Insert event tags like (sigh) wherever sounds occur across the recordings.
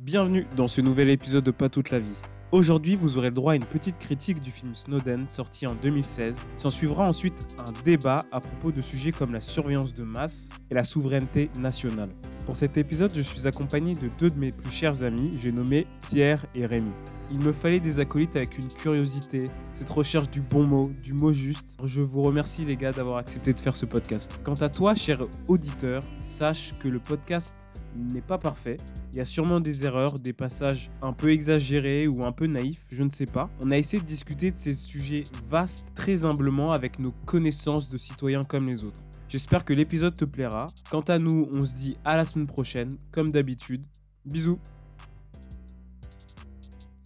Bienvenue dans ce nouvel épisode de Pas toute la vie. Aujourd'hui, vous aurez le droit à une petite critique du film Snowden sorti en 2016. S'en suivra ensuite un débat à propos de sujets comme la surveillance de masse et la souveraineté nationale. Pour cet épisode, je suis accompagné de deux de mes plus chers amis, j'ai nommé Pierre et Rémi. Il me fallait des acolytes avec une curiosité, cette recherche du bon mot, du mot juste. Je vous remercie les gars d'avoir accepté de faire ce podcast. Quant à toi, cher auditeur, sache que le podcast n'est pas parfait. Il y a sûrement des erreurs, des passages un peu exagérés ou un peu naïfs, je ne sais pas. On a essayé de discuter de ces sujets vastes très humblement avec nos connaissances de citoyens comme les autres. J'espère que l'épisode te plaira. Quant à nous, on se dit à la semaine prochaine, comme d'habitude. Bisous.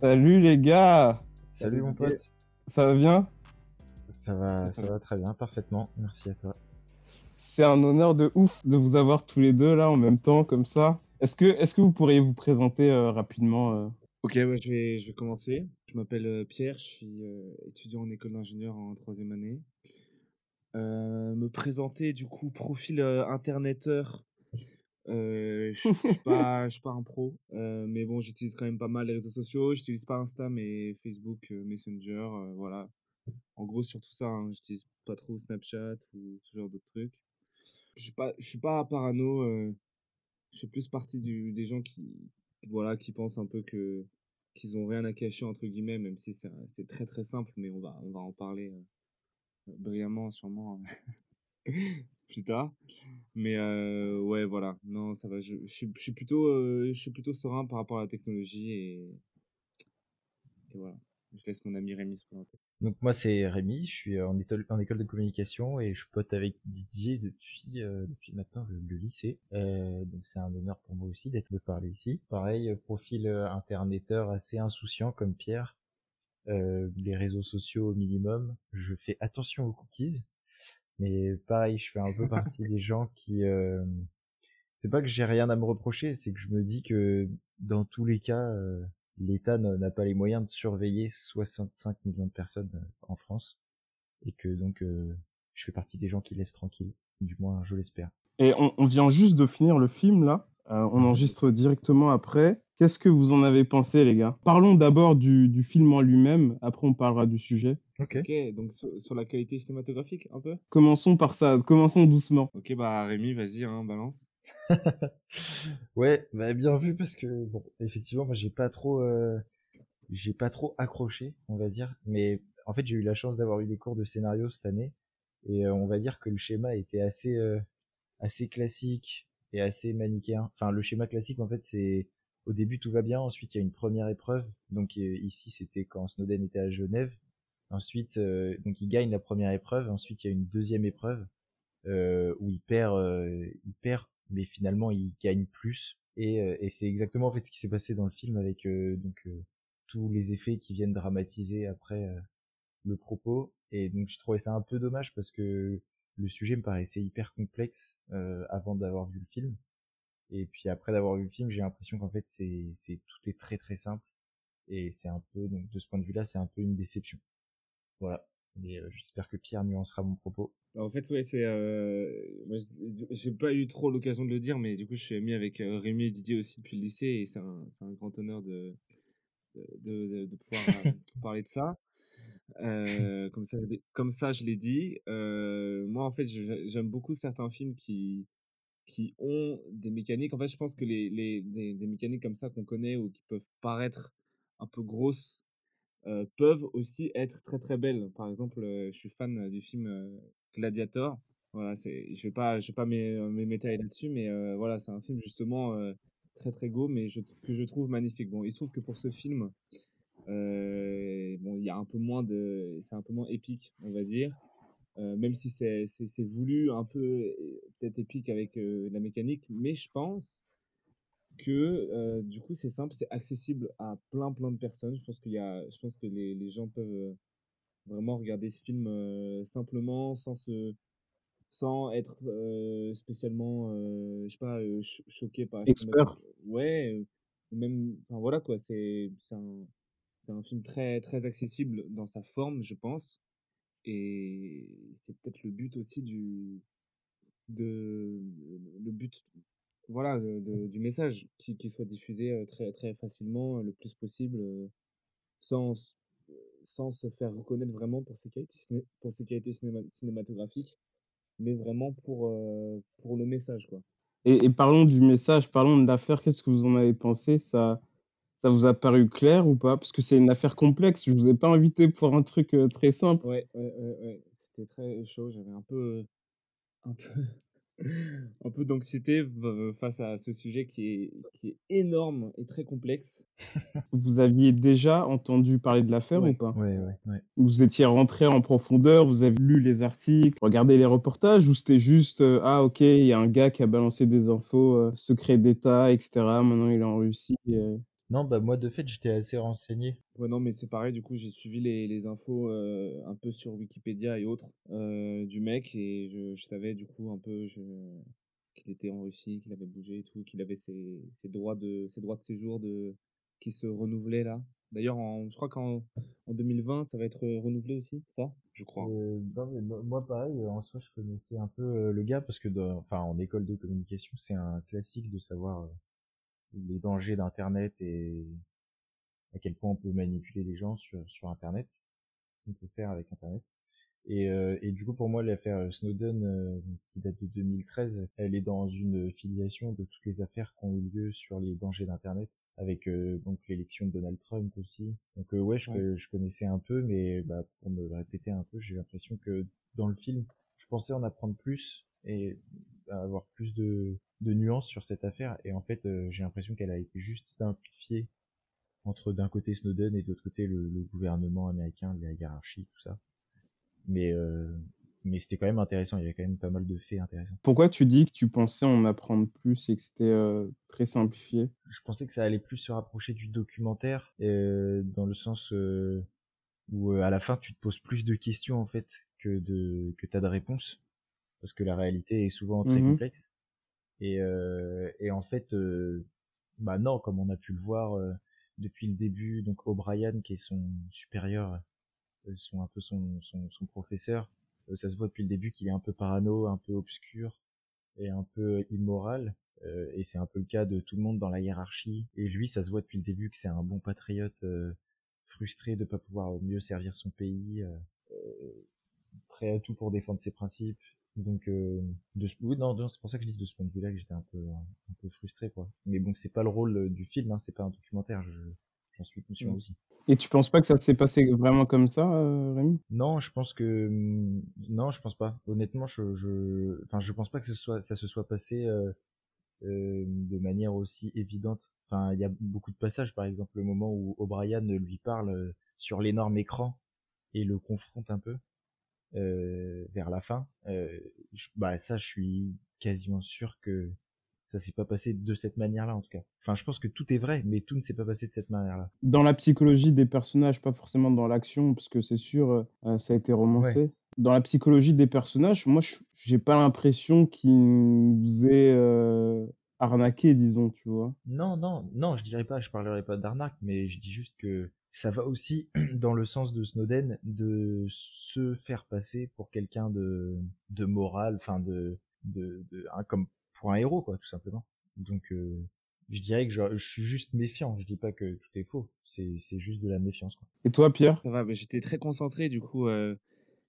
Salut les gars Salut mon pote. Ça va bien? Ça va, ça, va très bien, parfaitement. Merci à toi. C'est un honneur de ouf de vous avoir tous les deux là en même temps comme ça. Est-ce que, est-ce que vous pourriez vous présenter euh, rapidement euh? Ok, ouais, je, vais, je vais commencer. Je m'appelle euh, Pierre, je suis euh, étudiant en école d'ingénieur en troisième année. Euh, me présenter, du coup, profil euh, interneteur. Euh, je suis (laughs) pas, je suis pas un pro, euh, mais bon, j'utilise quand même pas mal les réseaux sociaux. J'utilise pas Insta, mais Facebook, euh, Messenger, euh, voilà. En gros, surtout ça, hein, j'utilise pas trop Snapchat ou ce genre de trucs. Je suis pas, je suis pas parano. je fais plus partie du, des gens qui, voilà, qui pensent un peu que qu'ils ont rien à cacher entre guillemets, même si c'est très très simple, mais on va on va en parler brillamment sûrement (laughs) plus tard. Mais euh, ouais, voilà, non, ça va. Je, suis plutôt euh, je suis plutôt serein par rapport à la technologie et voilà. Je laisse mon ami Rémi se présenter. Donc moi c'est Rémi, je suis en école, en école de communication et je pote avec Didier depuis, euh, depuis maintenant le, lycée. Euh, donc c'est un honneur pour moi aussi d'être de parler ici. Pareil, euh, profil euh, interneteur assez insouciant comme Pierre. Euh, les réseaux sociaux au minimum. Je fais attention aux cookies. Mais pareil, je fais un peu partie des gens qui... euh, c'est pas que j'ai rien à me reprocher, c'est que je me dis que dans tous les cas, euh, l'État n'a pas les moyens de surveiller 65 millions de personnes euh, en France, et que donc euh, je fais partie des gens qui laissent tranquille, du moins je l'espère. Et on, on vient juste de finir le film là. On enregistre directement après. Qu'est-ce que vous en avez pensé les gars? Parlons d'abord du, du film en lui-même, après on parlera du sujet. Ok. Donc sur, sur la qualité cinématographique un peu? Commençons par ça, commençons doucement. Ok, bah Rémi, vas-y, hein, balance. (laughs) ouais, bah bien vu parce que bon, effectivement, moi j'ai pas trop, euh, j'ai pas trop accroché, on va dire. Mais en fait, j'ai eu la chance d'avoir eu des cours de scénario cette année, et euh, on va dire que le schéma était assez, euh, assez classique et assez manichéen. Enfin, le schéma classique, en fait, c'est au début tout va bien, ensuite il y a une première épreuve. Donc euh, ici, c'était quand Snowden était à Genève. Ensuite, euh, donc il gagne la première épreuve. Ensuite, il y a une deuxième épreuve euh, où il perd, euh, il perd, mais finalement il gagne plus. Et, euh, et c'est exactement en fait ce qui s'est passé dans le film avec euh, donc tous les effets qui viennent dramatiser après le propos. Et donc je trouvais ça un peu dommage parce que le sujet me paraissait hyper complexe avant d'avoir vu le film. Et puis après d'avoir vu le film, j'ai l'impression qu'en fait c'est c'est tout est très très simple. Et c'est un peu donc de ce point de vue-là, c'est un peu une déception. Voilà. Mais euh, j'espère que Pierre nuancera mon propos. Bah, en fait, ouais, c'est. Euh... moi, j'ai- pas eu trop l'occasion de le dire, mais du coup, je suis ami avec euh, Rémi et Didier aussi depuis le lycée, et c'est un, c'est un grand honneur de, de, de, pouvoir (laughs) parler de ça. Comme ça, comme ça, je l'ai dit. Moi, en fait, j'aime beaucoup certains films qui, qui ont des mécaniques. En fait, je pense que les, les, des, mécaniques comme ça qu'on connaît ou qui peuvent paraître un peu grosses euh, peuvent aussi être très très belles. Par exemple, euh, je suis fan du film euh, Gladiator. Voilà, c'est, je vais pas, je vais pas m'é- euh, m'étaler là-dessus, mais euh, voilà, c'est un film justement euh, très très beau, mais que je trouve magnifique. Bon, il se trouve que pour ce film, euh, bon, il y a un peu moins de, c'est un peu moins épique, on va dire. Euh, même si c'est c'est c'est voulu un peu peut-être épique avec euh, la mécanique, mais je pense que euh, du coup c'est simple, c'est accessible à plein plein de personnes. Je pense qu'il y a, je pense que les, les gens peuvent vraiment regarder ce film simplement sans se sans être spécialement je sais pas cho- choqué par Expert. ouais ou même enfin voilà quoi c'est c'est un c'est un film très très accessible dans sa forme je pense et c'est peut-être le but aussi du de le but voilà, de, de- du message qui, qui soit diffusé très, très facilement, le plus possible, sans, sans se faire reconnaître vraiment pour ses qualités, ciné- pour ses qualités cinéma- cinématographiques, mais vraiment pour, euh, pour le message, quoi. Et, et parlons du message, parlons de l'affaire. Qu'est-ce que vous en avez pensé? Ça, ça vous a paru clair ou pas? Parce que c'est une affaire complexe. Je vous ai pas invité pour un truc euh, très simple. Ouais, ouais, ouais, ouais. C'était très chaud. J'avais un peu, un peu, (laughs) un peu d'anxiété face à ce sujet qui est, qui est énorme et très complexe. (laughs) Vous aviez déjà entendu parler de l'affaire Ouais. ou pas? Ouais, ouais, ouais. Vous étiez rentré en profondeur, vous avez lu les articles, regardé les reportages, ou c'était juste euh, ah ok, il y a un gars qui a balancé des infos euh, secret d'État, etc. Maintenant il est en Russie. euh? Non, bah moi de fait j'étais assez renseigné. Ouais, non, mais c'est pareil. Du coup, j'ai suivi les, les infos euh, un peu sur Wikipédia et autres euh, du mec et je, je savais du coup un peu je, qu'il était en Russie, qu'il avait bougé et tout, qu'il avait ses, ses droits de ses droits de séjour de qui se renouvelaient là. D'ailleurs, je crois qu'en en 2020, ça va être renouvelé aussi, ça, je crois. Euh, non, mais mo- moi pareil, en soi je connaissais un peu le gars parce que dans, enfin en école de communication c'est un classique de savoir les dangers d'internet et à quel point on peut manipuler les gens sur sur internet, ce qu'on peut faire avec internet. Et, euh, et du coup pour moi l'affaire Snowden euh, qui date de 2013, elle est dans une filiation de toutes les affaires qui ont eu lieu sur les dangers d'internet avec euh, donc l'élection de Donald Trump aussi. Donc euh, ouais, je, Ouais. je connaissais un peu, mais bah, pour me répéter un peu, j'ai l'impression que dans le film, je pensais en apprendre plus et avoir plus de, de nuances sur cette affaire. Et en fait, euh, j'ai l'impression qu'elle a été juste simplifiée entre d'un côté Snowden et de l'autre côté le, le gouvernement américain, la hiérarchie, tout ça. Mais euh, mais c'était quand même intéressant. Il y avait quand même pas mal de faits intéressants. Pourquoi tu dis que tu pensais en apprendre plus et que c'était euh, très simplifié? je pensais que ça allait plus se rapprocher du documentaire euh, dans le sens euh, où euh, à la fin tu te poses plus de questions en fait que de que t'as de réponses parce que la réalité est souvent très Mhm. complexe et euh, et en fait euh, bah non comme on a pu le voir euh, depuis le début donc O'Brien qui est son supérieur son un peu son son, son professeur ça se voit depuis le début qu'il est un peu parano un peu obscur et un peu immoral euh, et c'est un peu le cas de tout le monde dans la hiérarchie. Et lui, ça se voit depuis le début que c'est un bon patriote euh, frustré de pas pouvoir mieux servir son pays, euh, prêt à tout pour défendre ses principes. Donc, euh, de ce... oui, non, non, c'est pour ça que je dis de ce point de vue-là que j'étais un peu, un peu frustré, quoi. Mais bon, c'est pas le rôle euh, du film, hein, c'est pas un documentaire. Je, j'en suis conscient Mm. aussi. Et tu penses pas que ça s'est passé vraiment comme ça, euh, Rémi? Non, je pense que hum, non, je pense pas. Honnêtement, je, je, enfin, je pense pas que ce soit, ça se soit passé euh, euh, de manière aussi évidente. Enfin, il y a beaucoup de passages, par exemple, le moment où O'Brien lui parle euh, sur l'énorme écran et le confronte un peu vers la fin. Euh, je- bah ça, je suis quasiment sûr que ça s'est pas passé de cette manière-là, en tout cas. Enfin, je pense que tout est vrai, mais tout ne s'est pas passé de cette manière-là. Dans la psychologie des personnages, pas forcément dans l'action, parce que c'est sûr, euh, ça a été romancé. Dans la psychologie des personnages, moi, je- j'ai pas l'impression qu'ils nous aient euh, arnaqué, disons, tu vois. Non, non, non, je dirais pas, je parlerai pas d'arnaque, mais je dis juste que ça va aussi (clears throat) dans le sens de Snowden de se faire passer pour quelqu'un de, de moral, enfin de, de, de un- comme pour un héros, quoi, tout simplement. Donc, euh, je dirais que je, je suis juste méfiant. Je dis pas que tout est faux. C'est, c'est juste de la méfiance, quoi. Et toi, Pierre? Ça va, mais j'étais très concentré, du coup, euh,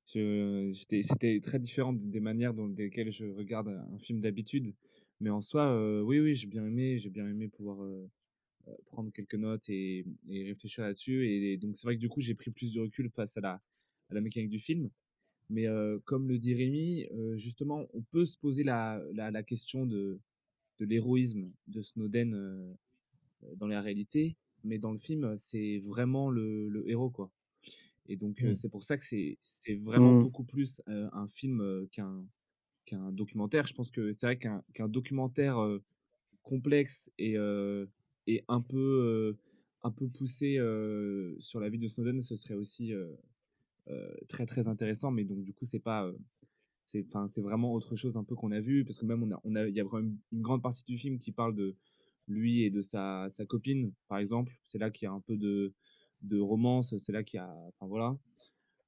je, j'étais, c'était très différent des manières dont lesquelles je regarde un film d'habitude. Mais en soi, euh, oui, oui, j'ai bien aimé, j'ai bien aimé pouvoir euh, prendre quelques notes et, et réfléchir là-dessus. Et, donc, c'est vrai que du coup, j'ai pris plus de recul face à la, à la mécanique du film. Mais euh, comme le dit Rémi, euh, justement, on peut se poser la, la, la question de, de l'héroïsme de Snowden euh, euh, dans la réalité, mais dans le film, c'est vraiment le, le héros, quoi. Et donc, euh, Mm. c'est pour ça que c'est c'est vraiment Mm. beaucoup plus euh, un film euh, qu'un qu'un documentaire. Je pense que c'est vrai qu'un qu'un documentaire euh, complexe et, euh, et un peu euh, un peu poussé euh, sur la vie de Snowden, ce serait aussi euh, très très intéressant. Mais donc, du coup, c'est pas c'est c'est vraiment autre chose un peu qu'on a vu parce que même on a on a il y a vraiment une grande partie du film qui parle de lui et de sa, sa copine par exemple c'est là qu'il y a un peu de de romance c'est là qu'il y a enfin voilà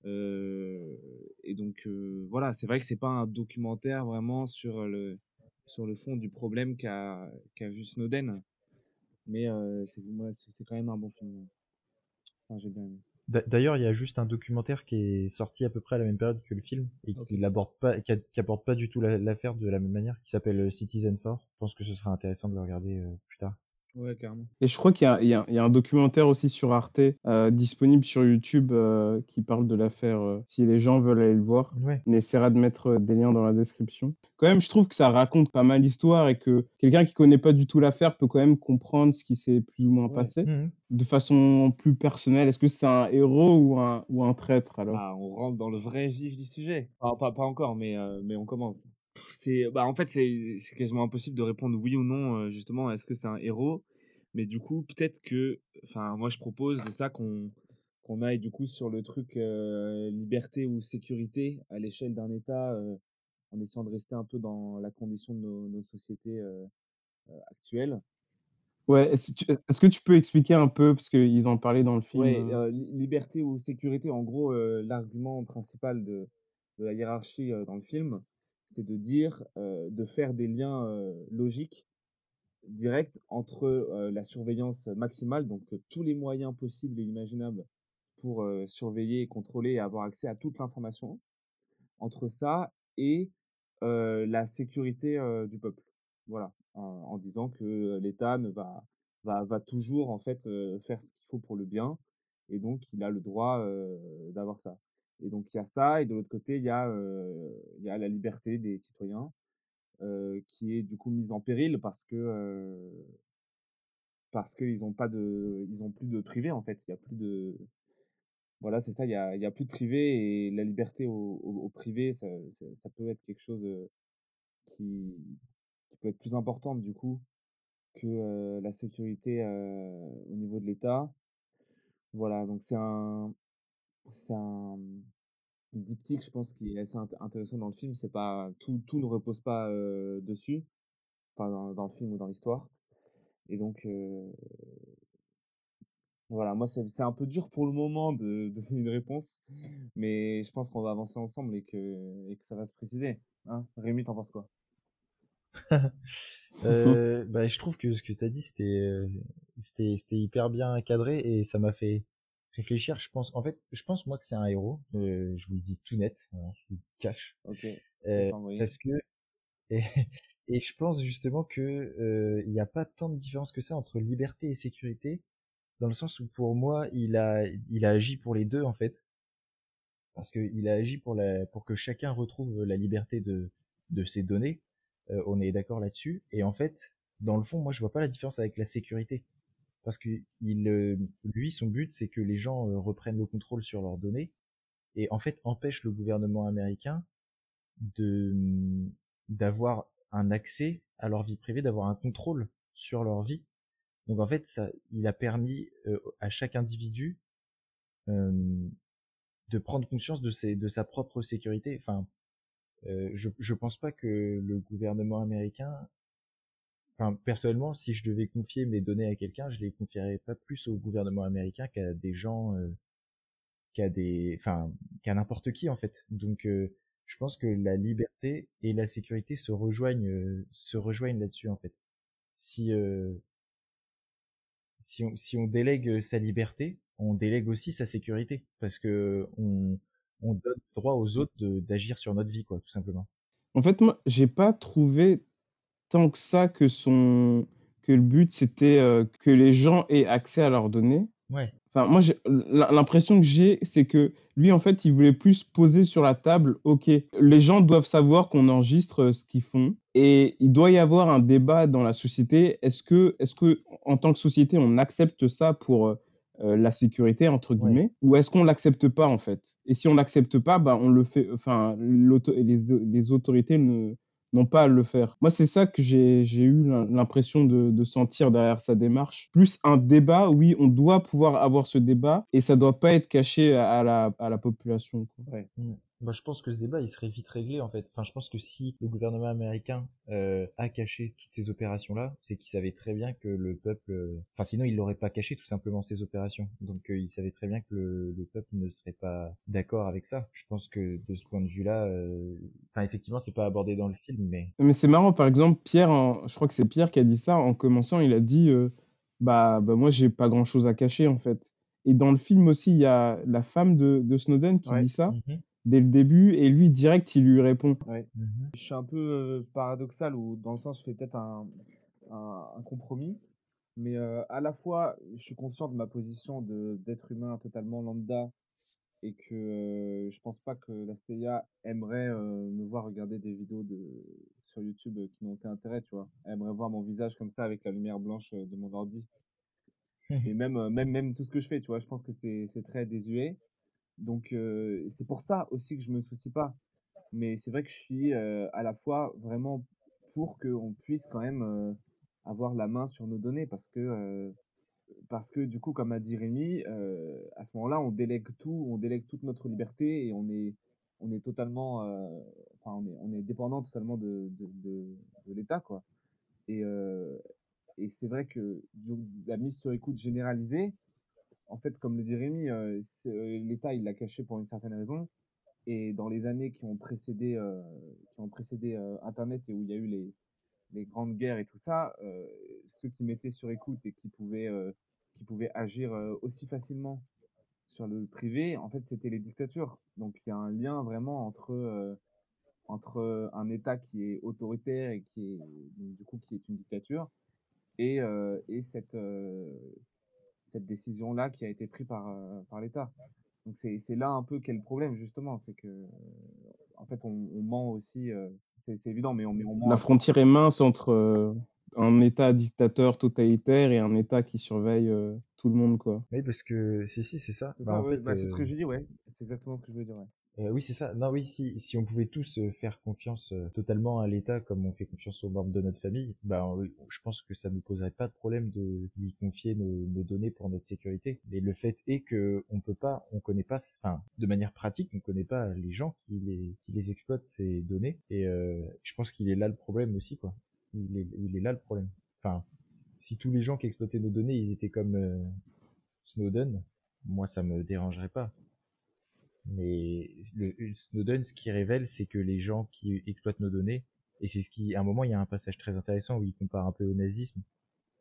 et donc voilà c'est vrai que c'est pas un documentaire vraiment sur le sur le fond du problème qu'a qu'a vu Snowden. Mais c'est quand même un bon film. Enfin, j'ai bien aimé. D'ailleurs, il y a juste un documentaire qui est sorti à peu près à la même période que le film et qui n'aborde pas, qui, aborde pas du tout l'affaire de la même manière, qui s'appelle Citizen 4. Je pense que ce sera intéressant de le regarder plus tard. Ouais, carrément. Et je crois qu'il y, y, y, a un documentaire aussi sur Arte euh, disponible sur YouTube euh, qui parle de l'affaire. Euh, si les gens veulent aller le voir, ouais. on essaiera de mettre des liens dans la description. Quand même, je trouve que ça raconte pas mal l'histoire et que quelqu'un qui connaît pas du tout l'affaire peut quand même comprendre ce qui s'est plus ou moins Ouais. passé Mhm. de façon plus personnelle. Est-ce que c'est un héros ou un, ou un traître alors? Ah, on rentre dans le vrai vif du sujet. Enfin, pas, pas encore, mais, euh, mais on commence. C'est, bah, en fait, c'est quasiment impossible de répondre oui ou non, euh, justement, est-ce que c'est un héros? Mais du coup, peut-être que, enfin, moi, je propose de ça qu'on qu'on aille du coup sur le truc euh, liberté ou sécurité à l'échelle d'un État, euh, en essayant de rester un peu dans la condition de nos, nos sociétés euh, actuelles. Ouais, est-ce que tu- est-ce que tu peux expliquer un peu, parce qu'ils en parlaient dans le film Ouais, euh, li- liberté ou sécurité, en gros, euh, l'argument principal de, de la hiérarchie euh, dans le film, c'est de dire, euh, de faire des liens euh, logiques, directs, entre euh, la surveillance maximale, donc tous les moyens possibles et imaginables pour surveiller, contrôler et avoir accès à toute l'information, entre ça et la sécurité du peuple. Voilà, en, en disant que l'État ne va, va, va toujours en fait faire ce qu'il faut pour le bien, et donc il a le droit d'avoir ça. Et donc il y a ça, et de l'autre côté il y a il y a la liberté des citoyens qui est du coup mise en péril parce que parce qu'ils ont pas de ils ont plus de privé en fait, il y a plus de voilà, c'est ça, il y a, y a plus de privé et la liberté au, au, privé, ça, ça, peut être quelque chose qui, qui peut être plus importante du coup que euh, la sécurité euh, au niveau de l'État. Voilà, donc c'est un, c'est un diptyque, je pense, qui est assez int- intéressant dans le film. C'est pas tout, tout ne repose pas euh, dessus, pas dans, dans le film ou dans l'histoire. Et donc euh, voilà, moi c'est un peu dur pour le moment de, (laughs) de donner une réponse, mais je pense qu'on va avancer ensemble et que, et que ça va se préciser. Hein Rémi, t'en penses quoi? (laughs) Euh, bah, je trouve que ce que tu as dit, c'était, c'était, c'était hyper bien cadré et ça m'a fait réfléchir. Je pense, en fait, je pense moi que c'est un héros. Euh, je vous le dis tout net, voilà, je vous le cache. Ok, ça Euh, parce que (laughs) et, et je pense justement que euh, il n'y a pas tant de différence que ça entre liberté et sécurité, dans le sens où pour moi, il a, il a agi pour les deux en fait, parce qu'il a agi pour la, pour que chacun retrouve la liberté de, de ses données. Euh, on est d'accord là-dessus. Et en fait, dans le fond, moi, je vois pas la différence avec la sécurité, parce que il, euh, lui, son but, c'est que les gens euh, reprennent le contrôle sur leurs données et en fait empêche le gouvernement américain de d'avoir un accès à leur vie privée, d'avoir un contrôle sur leur vie. Donc en fait, ça, il a permis euh, à chaque individu euh, de prendre conscience de ses, de sa propre sécurité. Enfin, euh, je je pense pas que le gouvernement américain, enfin personnellement, si je devais confier mes données à quelqu'un, je les confierais pas plus au gouvernement américain qu'à des gens, euh, qu'à des, enfin qu'à n'importe qui en fait. Donc euh, je pense que la liberté et la sécurité se rejoignent, euh, se rejoignent là-dessus en fait. Si si on, si on délègue sa liberté, on délègue aussi sa sécurité parce que on, on donne droit aux autres d'agir sur notre vie, quoi, tout simplement. En fait, moi, j'ai pas trouvé tant que ça que son que le but c'était euh, que les gens aient accès à leurs données. Ouais. Enfin, moi, l'impression que j'ai, c'est que lui, en fait, il voulait plus poser sur la table, OK, les gens doivent savoir qu'on enregistre euh, ce qu'ils font et il doit y avoir un débat dans la société. Est-ce que, est-ce que, en tant que société, on accepte ça pour euh, la sécurité, entre Ouais. guillemets, ou est-ce qu'on l'accepte pas, en fait? Et si on l'accepte pas, bah, on le fait, enfin, l'auto- les, les autorités ne, n'ont pas à le faire. Moi, c'est ça que j'ai eu l'im- l'impression de, de sentir derrière sa démarche. Plus un débat, oui, on doit pouvoir avoir ce débat et ça doit pas être caché à, à la, à la population. quoi. Ouais. Bah, je pense que ce débat, il serait vite réglé, en fait. Enfin, je pense que si le gouvernement américain euh, a caché toutes ces opérations-là, c'est qu'il savait très bien que le peuple... euh, Enfin, sinon, il l'aurait pas caché, tout simplement, ces opérations. Donc, euh, il savait très bien que le, le peuple ne serait pas d'accord avec ça. Je pense que, de ce point de vue-là... euh, Enfin, effectivement, c'est pas abordé dans le film, mais... Mais c'est marrant, par exemple, Pierre, en- je crois que c'est Pierre qui a dit ça en commençant, il a dit bah, bah moi j'ai pas grand chose à cacher en fait. Et dans le film aussi, il y a la femme de, de Snowden qui Ouais. dit ça Mhm, dès le début et lui direct il lui répond. mhm. Je suis un peu euh, paradoxal ou dans le sens je fais peut-être un, un, un compromis, mais euh, à la fois je suis conscient de ma position de d'être humain totalement lambda et que euh, je pense pas que la CIA aimerait euh, me voir regarder des vidéos de sur YouTube qui n'ont aucun intérêt, tu vois. Elle aimerait voir mon visage comme ça avec la lumière blanche de mon ordi. (laughs) Et même même même tout ce que je fais, tu vois, je pense que c'est c'est très désuet. Donc euh, c'est pour ça aussi que je me soucie pas. Mais c'est vrai que je suis euh, à la fois vraiment pour qu'on puisse quand même euh, avoir la main sur nos données parce que parce que du coup comme a dit Rémi à ce moment-là on délègue tout on délègue toute notre liberté et on est on est totalement enfin on est on est dépendant totalement de de, de, l'État quoi et et c'est vrai que du- la mise sur écoute généralisée en fait comme le dit Rémi euh, euh, l'État il l'a caché pour une certaine raison et dans les années qui ont précédé, euh, Internet et où il y a eu les, grandes guerres et tout ça, ceux qui mettaient sur écoute et qui pouvaient, agir aussi facilement sur le privé, en fait, c'était les dictatures. Donc il y a un lien vraiment entre, un État qui est autoritaire et qui est, du coup, qui est une dictature et, et cette, cette décision-là qui a été prise par, euh, par l'État. Donc c'est c'est là un peu qu'est le problème justement, c'est que en fait on, on ment aussi, euh, c'est évident, mais on, mais on ment. La frontière est mince entre euh, un État dictateur totalitaire et un État qui surveille euh, tout le monde quoi. Oui, parce que... Si, si, c'est ça. C'est Bah, en fait, bah, ce que j'ai dit, ouais. C'est exactement ce que je veux dire, ouais. Euh, oui, c'est ça. Non, oui, si, si on pouvait tous euh, faire confiance euh, totalement à l'État comme on fait confiance aux membres de notre famille, bah, je pense que ça ne poserait pas de problème de lui confier nos, nos données pour notre sécurité. Mais le fait est que on peut pas, on connaît pas, enfin, de manière pratique, on connaît pas les gens qui les, qui les exploitent ces données. Et euh, je pense qu'il est là le problème aussi, quoi. Il est, il est là le problème. Enfin, si tous les gens qui exploitaient nos données, ils étaient comme euh, Snowden, moi, ça me dérangerait pas. Mais le, Snowden, ce qui révèle, c'est que les gens qui exploitent nos données, et c'est ce qui, à un moment, il y a un passage très intéressant où il compare un peu au nazisme,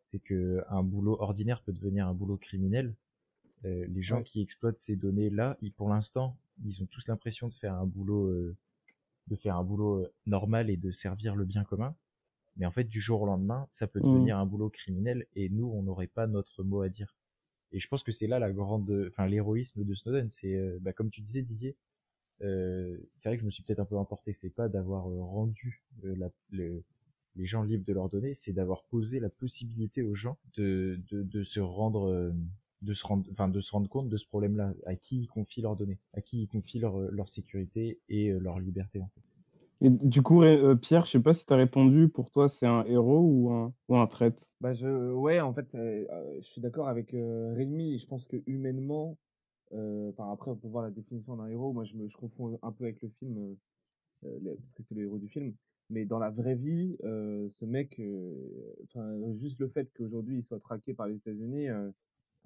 c'est que un boulot ordinaire peut devenir un boulot criminel. Euh, les gens Ouais. qui exploitent ces données-là, ils, pour l'instant, ils ont tous l'impression de faire un boulot, euh, de faire un boulot euh, normal et de servir le bien commun. Mais en fait, du jour au lendemain, ça peut Mhm. devenir un boulot criminel et nous, on n'aurait pas notre mot à dire. Et je pense que c'est là la grande, enfin l'héroïsme de Snowden, c'est, euh, bah, comme tu disais Didier, euh, c'est vrai que je me suis peut-être un peu emporté, c'est pas d'avoir euh, rendu les gens libres de leurs données, c'est d'avoir posé la possibilité aux gens de, se rendre, de se rendre, compte de ce problème-là, à qui ils confient leurs données, à qui ils confient leur, sécurité et leur liberté. Et du coup, euh, Pierre, je sais pas si tu as répondu, pour toi, c'est un héros ou un, ou un traître? Bah je, ouais, en fait, euh, je suis d'accord avec euh, Rémi. Je pense que humainement, euh, enfin après on peut voir la définition d'un héros. Moi, je me, je confonds un peu avec le film, parce que c'est le héros du film. Mais dans la vraie vie, ce mec, enfin juste le fait qu'aujourd'hui il soit traqué par les États-Unis,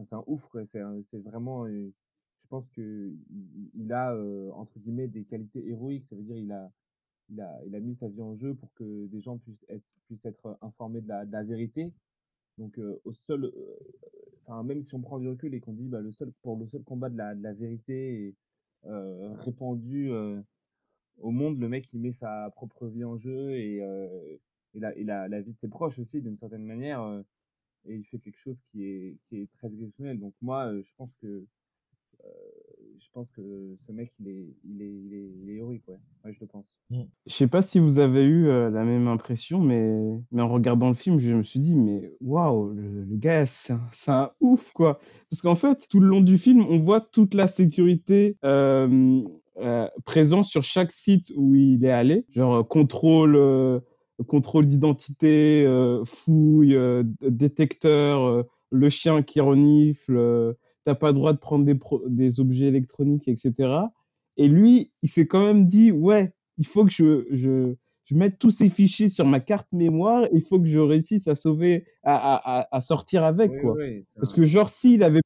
c'est un ouf. C'est, vraiment, je pense que il, a entre guillemets des qualités héroïques. Ça veut dire il a il a, il a mis sa vie en jeu pour que des gens puissent être, puissent être informés de la, de la vérité. Donc, euh, au seul, euh, même si on prend du recul et qu'on dit, bah, le seul, pour le seul combat de la, de la vérité euh, répandu euh, au monde, le mec, il met sa propre vie en jeu et, euh, et, la, et la, la vie de ses proches aussi, d'une certaine manière. euh, et il fait quelque chose qui est, qui est très exceptionnel. Donc, moi, euh, je pense que, euh, je pense que ce mec, il est, il est, il est, il est héroïque, ouais. Je le pense. Je sais pas si vous avez eu euh, la même impression, mais, mais en regardant le film, je me suis dit, mais waouh, le, gars, c'est un, ouf, quoi. Parce qu'en fait, tout le long du film, on voit toute la sécurité euh, euh, présente sur chaque site où il est allé. Genre, euh, contrôle, euh, contrôle d'identité, fouille, détecteur, le chien qui renifle, t'as pas le droit de prendre des, pro- des objets électroniques, etc. Et lui, il s'est quand même dit, ouais, il faut que je, je, je mette tous ces fichiers sur ma carte mémoire, il faut que je réussisse à sauver, à, à, à sortir avec, Oui, quoi. oui, Parce que genre, s'il avait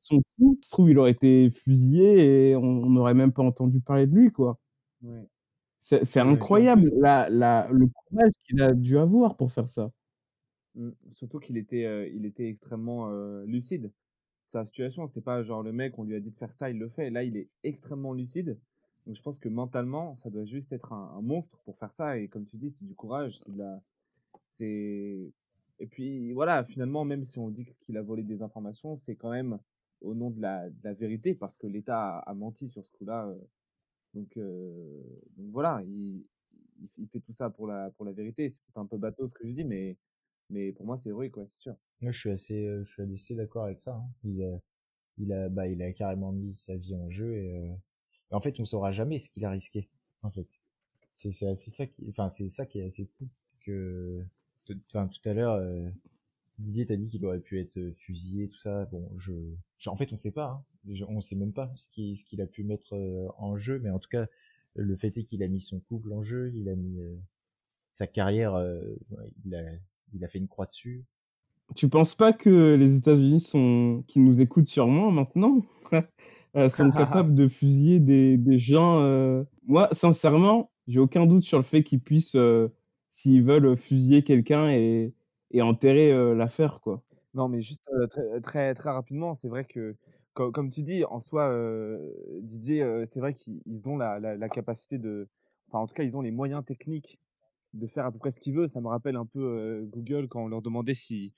son coup, se trouve, il aurait été fusillé et on n'aurait même pas entendu parler de lui, quoi. C'est incroyable, la, la, le courage qu'il a dû avoir pour faire ça. Mm. Surtout qu'il était, euh, il était extrêmement euh, lucide. Sa situation, c'est pas genre le mec, on lui a dit de faire ça, il le fait. Là, il est extrêmement lucide. Donc, je pense que mentalement, ça doit juste être un, monstre pour faire ça. Et comme tu dis, c'est du courage, c'est. Et puis voilà, finalement, même si on dit qu'il a volé des informations, c'est quand même au nom de la, vérité parce que l'État a, menti sur ce coup-là. euh. Donc, euh, donc voilà, il, il, fait tout ça pour la, pour la vérité. C'est un peu bateau ce que je dis, mais, mais pour moi, c'est héroïque, quoi, c'est sûr. Moi, je suis assez, euh, je suis assez d'accord avec ça. hein. Il, a, il a, bah, il a carrément mis sa vie en jeu et, euh, en fait, on saura jamais ce qu'il a risqué. En fait, c'est, c'est ça qui, enfin, c'est ça qui est assez fou. Que, enfin, tout à l'heure, euh, Didier t'a dit qu'il aurait pu être euh, fusillé, tout ça. Bon, je, je- en fait, on sait pas. Hein. On sait même pas ce qui, ce qu'il a pu mettre euh, en jeu, mais en tout cas, le fait est qu'il a mis son couple en jeu, il a mis euh, sa carrière, il a, il a fait une croix dessus. Tu penses pas que les États-Unis sont, qui nous écoutent sûrement maintenant, (laughs) euh, sont (laughs) capables de fusiller des, des gens euh... Moi, sincèrement, j'ai aucun doute sur le fait qu'ils puissent, euh, s'ils veulent, fusiller quelqu'un et, et enterrer euh, l'affaire, quoi. Non, mais juste très, très, très rapidement, c'est vrai que, co- comme, tu dis, en soi, Didier, c'est vrai qu'ils ils ont la, la, la capacité de. Enfin, en tout cas, ils ont les moyens techniques de faire à peu près ce qu'ils veulent. Ça me rappelle un peu Google quand on leur demandait si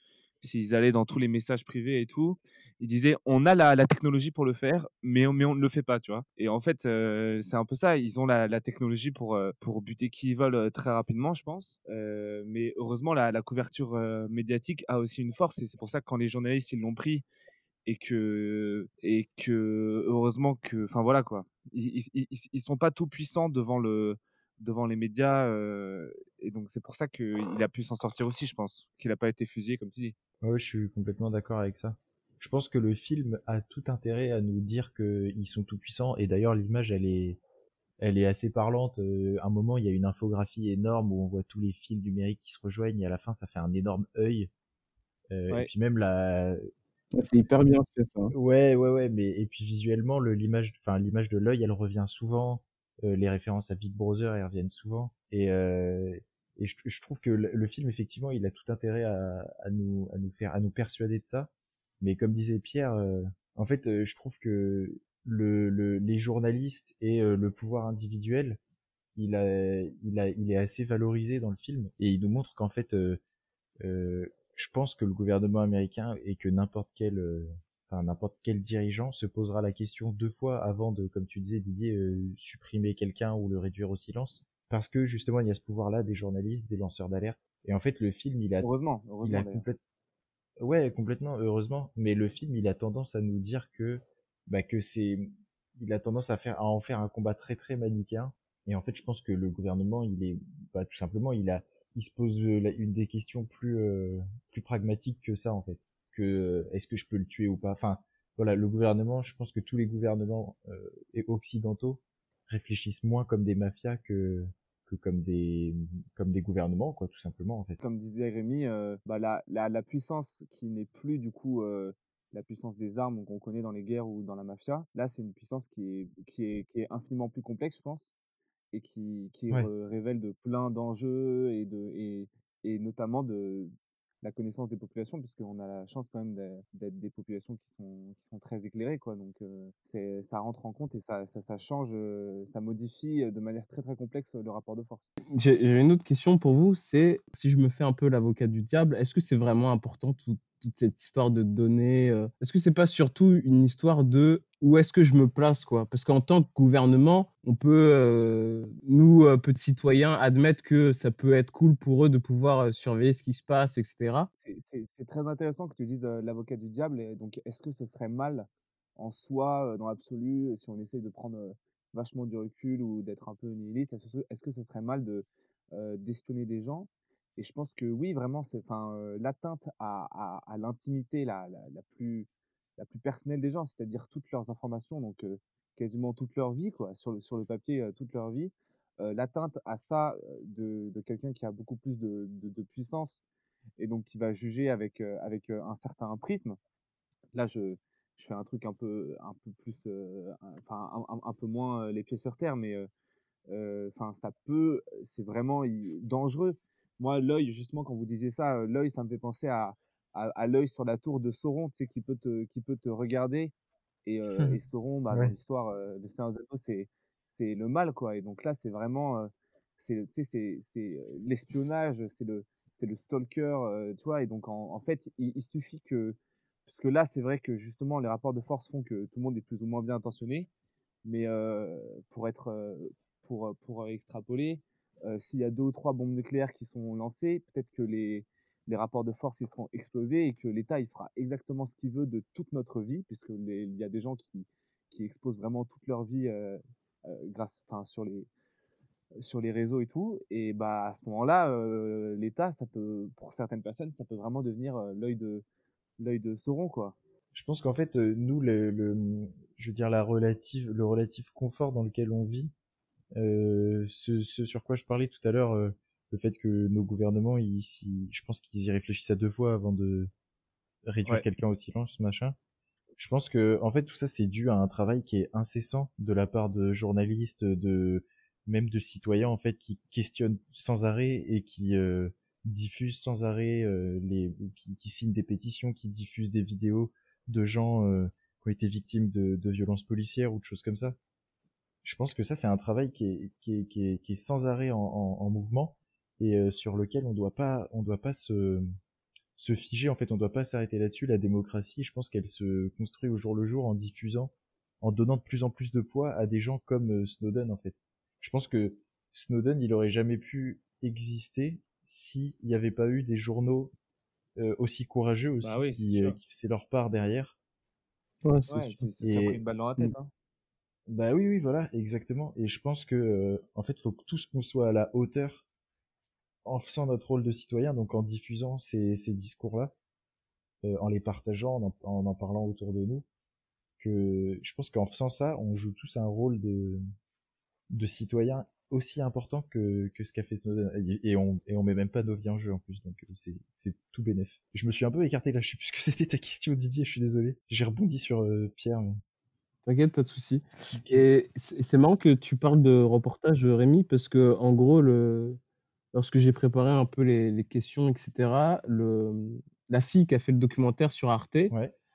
s'ils allaient dans tous les messages privés et tout. Ils disaient on a la, la technologie pour le faire, mais on, mais on ne le fait pas, tu vois. Et en fait, euh, c'est un peu ça. Ils ont la, la technologie pour, euh, pour buter qui ils veulent euh, très rapidement, je pense. Mais heureusement, la, la couverture médiatique a aussi une force. Et c'est pour ça que quand les journalistes ils l'ont pris et que et que heureusement que enfin voilà quoi ils, ils, ils, sont pas tout puissants devant le devant les médias et donc c'est pour ça qu'il a pu s'en sortir aussi je pense qu'il a pas été fusillé comme tu dis Ouais, je suis complètement d'accord avec ça. Je pense que le film a tout intérêt à nous dire qu'ils sont tout puissants et d'ailleurs l'image elle est elle est assez parlante. Euh, à un moment il y a une infographie énorme où on voit tous les fils numériques qui se rejoignent et à la fin ça fait un énorme œil. Euh, Ouais. Et puis même la C'est hyper bien fait, ça. hein. ouais ouais ouais mais et puis visuellement le l'image enfin l'image de l'œil elle revient souvent. Euh, les références à Big Brother elles reviennent souvent et euh, et je, je trouve que le, le film effectivement il a tout intérêt à, à nous à nous faire à nous persuader de ça. Mais comme disait Pierre euh, en fait euh, je trouve que le, le les journalistes et euh, le pouvoir individuel il a il a il est assez valorisé dans le film. Et il nous montre qu'en fait euh, euh, je pense que le gouvernement américain et que n'importe quel euh, enfin n'importe quel dirigeant se posera la question deux fois avant de comme tu disais Didier supprimer quelqu'un ou le réduire au silence parce que justement il y a ce pouvoir là des journalistes des lanceurs d'alerte. Et en fait le film il a heureusement il a complète- ouais complètement heureusement. Mais le film il a tendance à nous dire que bah que c'est il a tendance à faire à en faire un combat très très manichéen. Et en fait je pense que le gouvernement il est bah, tout simplement il a il se pose la- une des questions plus euh, plus pragmatiques que ça en fait. Que euh, est-ce que je peux le tuer ou pas? Enfin voilà le gouvernement je pense que tous les gouvernements euh, et occidentaux réfléchissent moins comme des mafias que que comme des comme des gouvernements quoi tout simplement en fait comme disait Rémi euh, bah, la, la, la puissance qui n'est plus du coup euh, la puissance des armes qu'on connaît dans les guerres ou dans la mafia là c'est une puissance qui est qui est qui est infiniment plus complexe je pense et qui, qui Ouais. révèle de plein d'enjeux et, de, et, et notamment de la connaissance des populations, puisqu'on a la chance quand même d'être- des populations qui sont, qui sont très éclairées. Quoi. Donc euh, c'est ça rentre en compte et ça, ça, change, euh, ça modifie de manière très très complexe le rapport de force. J'ai une autre question pour vous, c'est si je me fais un peu l'avocat du diable, est-ce que c'est vraiment important tout- toute cette histoire de données euh, Est-ce que c'est pas surtout une histoire de où est-ce que je me place quoi? Parce qu'en tant que gouvernement, on peut euh, nous euh, petits citoyens admettre que ça peut être cool pour eux de pouvoir surveiller ce qui se passe, etc. C'est- très intéressant que tu dises l'avocat du diable. Donc, est-ce que ce serait mal en soi, dans l'absolu, si on essaye de prendre vachement du recul ou d'être un peu nihiliste, est-ce que, ce serait mal de d'espionner des gens Et je pense que oui, vraiment, c'est enfin l'atteinte à, à, à l'intimité la, la, plus la plus personnelle des gens, c'est-à-dire toutes leurs informations. Donc, quasiment toute leur vie, quoi, sur le, sur le papier, toute leur vie. L'atteinte à ça de, de quelqu'un qui a beaucoup plus de, de, puissance et donc qui va juger avec, avec un certain prisme. Là, je, je fais un truc un peu, un peu plus, enfin, un, un, peu moins les pieds sur terre, mais enfin, ça peut, c'est vraiment dangereux. Moi, l'œil, justement, quand vous disiez ça, l'œil, ça me fait penser à, à, l'œil sur la tour de Sauron, tu sais, qui peut te, qui peut te regarder. Et, euh, et Sauron, bah, dans l'histoire euh, de Seigneur des c'est, c'est le mal, quoi. Et donc là, c'est vraiment, euh, c'est, tu sais, c'est, l'espionnage, c'est le, c'est le stalker, tu vois. Et donc, en, en fait, il, il, suffit que, parce que là, c'est vrai que justement, les rapports de force font que tout le monde est plus ou moins bien intentionné. Mais pour être, pour, pour extrapoler, s'il y a deux ou trois bombes nucléaires qui sont lancées, peut-être que les, rapports de force ils seront explosés et que l'État il fera exactement ce qu'il veut de toute notre vie, puisque il y a des gens qui, exposent vraiment toute leur vie euh, euh, grâce, enfin sur les réseaux et tout. Et bah à ce moment-là, euh, l'État, ça peut, pour certaines personnes, ça peut vraiment devenir l'œil de Sauron, quoi. Je pense qu'en fait, nous, le, je veux dire la relative, le relatif confort dans lequel on vit, ce, ce, sur quoi je parlais tout à l'heure le fait que nos gouvernements, ils, je pense qu'ils y réfléchissent à deux fois avant de réduire quelqu'un au silence, machin. Je pense que, en fait, tout ça, c'est dû à un travail qui est incessant de la part de journalistes, de même de citoyens, en fait, qui questionnent sans arrêt et qui euh, diffusent sans arrêt euh, les, qui, signent des pétitions, qui diffusent des vidéos de gens euh, qui ont été victimes de, de violences policières ou de choses comme ça. Je pense que ça, c'est un travail qui est, qui est, qui est, qui est sans arrêt en, en, en mouvement et euh, sur lequel on doit pas on doit pas se se figer en fait. On doit pas s'arrêter là-dessus. La démocratie je pense qu'elle se construit au jour le jour en diffusant en donnant de plus en plus de poids à des gens comme euh, Snowden en fait. Je pense que Snowden il aurait jamais pu exister s'il n'y avait pas eu des journaux euh, aussi courageux aussi bah qui, qui faisaient leur part derrière. Ouais, c'est ouais, pris une balle dans la tête hein. Bah oui oui voilà exactement et je pense que en fait faut que tous qu'on soit à la hauteur en faisant notre rôle de citoyen, donc en diffusant ces, ces discours-là, euh, en les partageant, en en, en parlant autour de nous, que je pense qu'en faisant ça, on joue tous un rôle de, de citoyen aussi important que, que ce qu'a fait Snowden. Et, on, et on met même pas nos vies en jeu en plus, donc euh, c'est, c'est tout bénef. Je me suis un peu écarté là, je sais plus que (laughs) c'était ta question Didier, je suis désolé. J'ai rebondi sur euh, Pierre. T'inquiète, pas de souci. Et c'est marrant que tu parles de reportage, Rémi, parce que en gros, le, lorsque j'ai préparé un peu les, questions, etc., le, la fille qui a fait le documentaire sur Arte,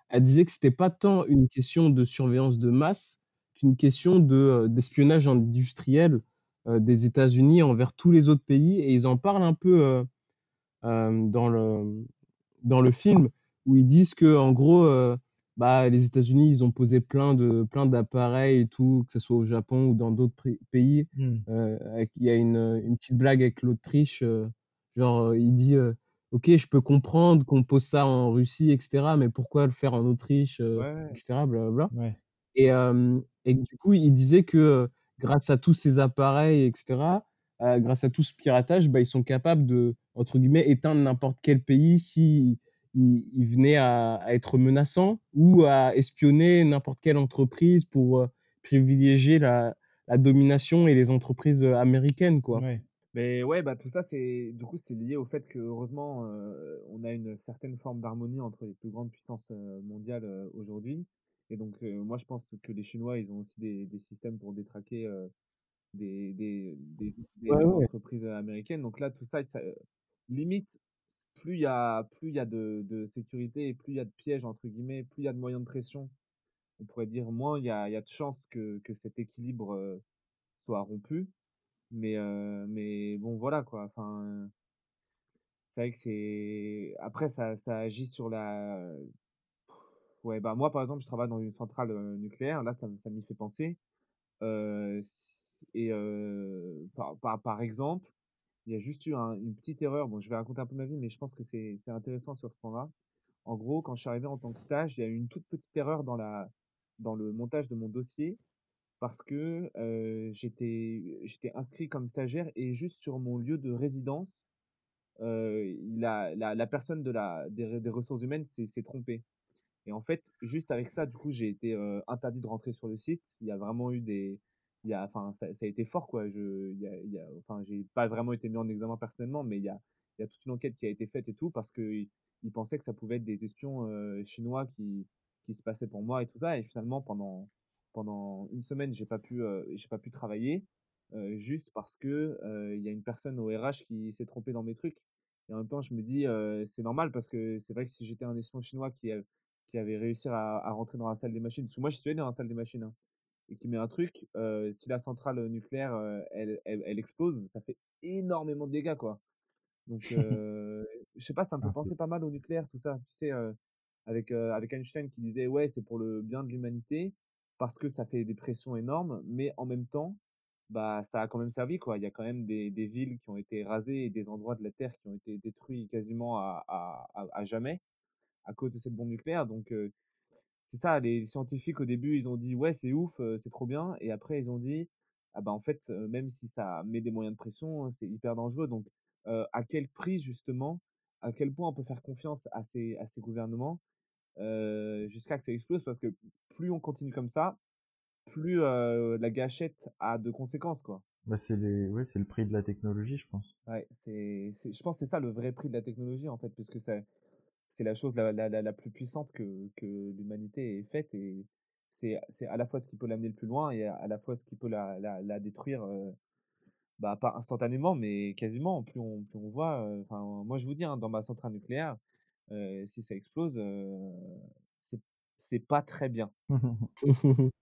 elle disait que c'était pas tant une question de surveillance de masse qu'une question de euh, d'espionnage industriel euh, des États-Unis envers tous les autres pays. Et ils en parlent un peu euh, dans le dans le film où ils disent que en gros bah, les États-Unis, ils ont posé plein de plein d'appareils et tout, que ce soit au Japon ou dans d'autres pays. Hmm. Euh, il y a une, une petite blague avec l'Autriche, euh, genre euh, il dit ok, je peux comprendre qu'on pose ça en Russie, etc., mais pourquoi le faire en Autriche, etc.. Ouais. Et, et du coup, il disait que grâce à tous ces appareils, etc., grâce à tout ce piratage, bah, ils sont capables de entre guillemets éteindre n'importe quel pays si il, venait à, être menaçant ou à espionner n'importe quelle entreprise pour euh, privilégier la, domination et les entreprises euh, américaines, quoi. Mais ouais, bah tout ça, c'est du coup, c'est lié au fait que heureusement, euh, on a une certaine forme d'harmonie entre les plus grandes puissances mondiales aujourd'hui. Et donc, moi, je pense que les Chinois, ils ont aussi des, systèmes pour détraquer des, des, entreprises américaines. Donc là, tout ça, ça limite plus il y a plus il y a de, sécurité et plus il y a de pièges entre guillemets, plus il y a de moyens de pression. On pourrait dire moins il y a, y a de chances que, que cet équilibre soit rompu. Mais mais bon voilà quoi. Enfin c'est vrai que c'est après ça ça agit sur la ouais bah moi par exemple je travaille dans une centrale nucléaire là ça ça m'y fait penser et par, par, par exemple il y a juste eu une petite erreur. Bon, je vais raconter un peu ma vie, mais je pense que c'est intéressant sur ce point-là. En gros, quand je suis arrivé en tant que stage, il y a eu une toute petite erreur dans, la, dans le montage de mon dossier parce que j'étais inscrit comme stagiaire et juste sur mon lieu de résidence, euh, il a, la, la personne de la, des, des ressources humaines s'est trompée. Et en fait, juste avec ça, du coup, j'ai été interdit de rentrer sur le site. Il y a vraiment eu des, il y a, enfin, ça, ça a été fort, quoi. Je, il y a, il y a, enfin, j'ai pas vraiment été mis en examen personnellement, mais il y a, il y a toute une enquête qui a été faite et tout parce que ils pensaient que ça pouvait être des espions chinois qui, qui se passaient pour moi et tout ça. Et finalement, pendant, pendant une semaine, j'ai pas pu, j'ai pas pu travailler juste parce que il y a une personne au RH qui s'est trompée dans mes trucs. Et en même temps, je me dis, c'est normal parce que c'est vrai que si j'étais un espion chinois qui, qui avait réussi à, à, rentrer dans la salle des machines, parce que moi, je suis allé dans la salle des machines, hein, et qui met un truc, si la centrale nucléaire, elle, elle, elle, explose, ça fait énormément de dégâts, quoi. Donc, (laughs) je sais pas, ça me fait penser pas mal au nucléaire, tout ça. Tu sais, avec, avec Einstein qui disait, ouais, c'est pour le bien de l'humanité, parce que ça fait des pressions énormes, mais en même temps, bah, ça a quand même servi, quoi. Il y a quand même des, des villes qui ont été rasées et des endroits de la Terre qui ont été détruits quasiment à, à, à, jamais à cause de cette bombe nucléaire. Donc, c'est ça, les scientifiques au début, ils ont dit ouais, c'est ouf, c'est trop bien. Et après, ils ont dit ah bah en fait, même si ça met des moyens de pression, c'est hyper dangereux. Donc, à quel prix justement, à quel point on peut faire confiance à ces, à ces gouvernements jusqu'à que ça explose? Parce que plus on continue comme ça, plus la gâchette a de conséquences, quoi. Bah c'est les, ouais, c'est le prix de la technologie, je pense. Ouais, c'est, je pense que c'est ça le vrai prix de la technologie en fait, puisque ça, c'est la chose la, la, la, plus puissante que, que l'humanité ait faite et c'est, à la fois ce qui peut l'amener le plus loin et à la fois ce qui peut la, la, la détruire, bah, pas instantanément, mais quasiment. Plus on, plus on voit, enfin, moi je vous dis, hein, dans ma centrale nucléaire, si ça explose, c'est c'est pas très bien. (laughs)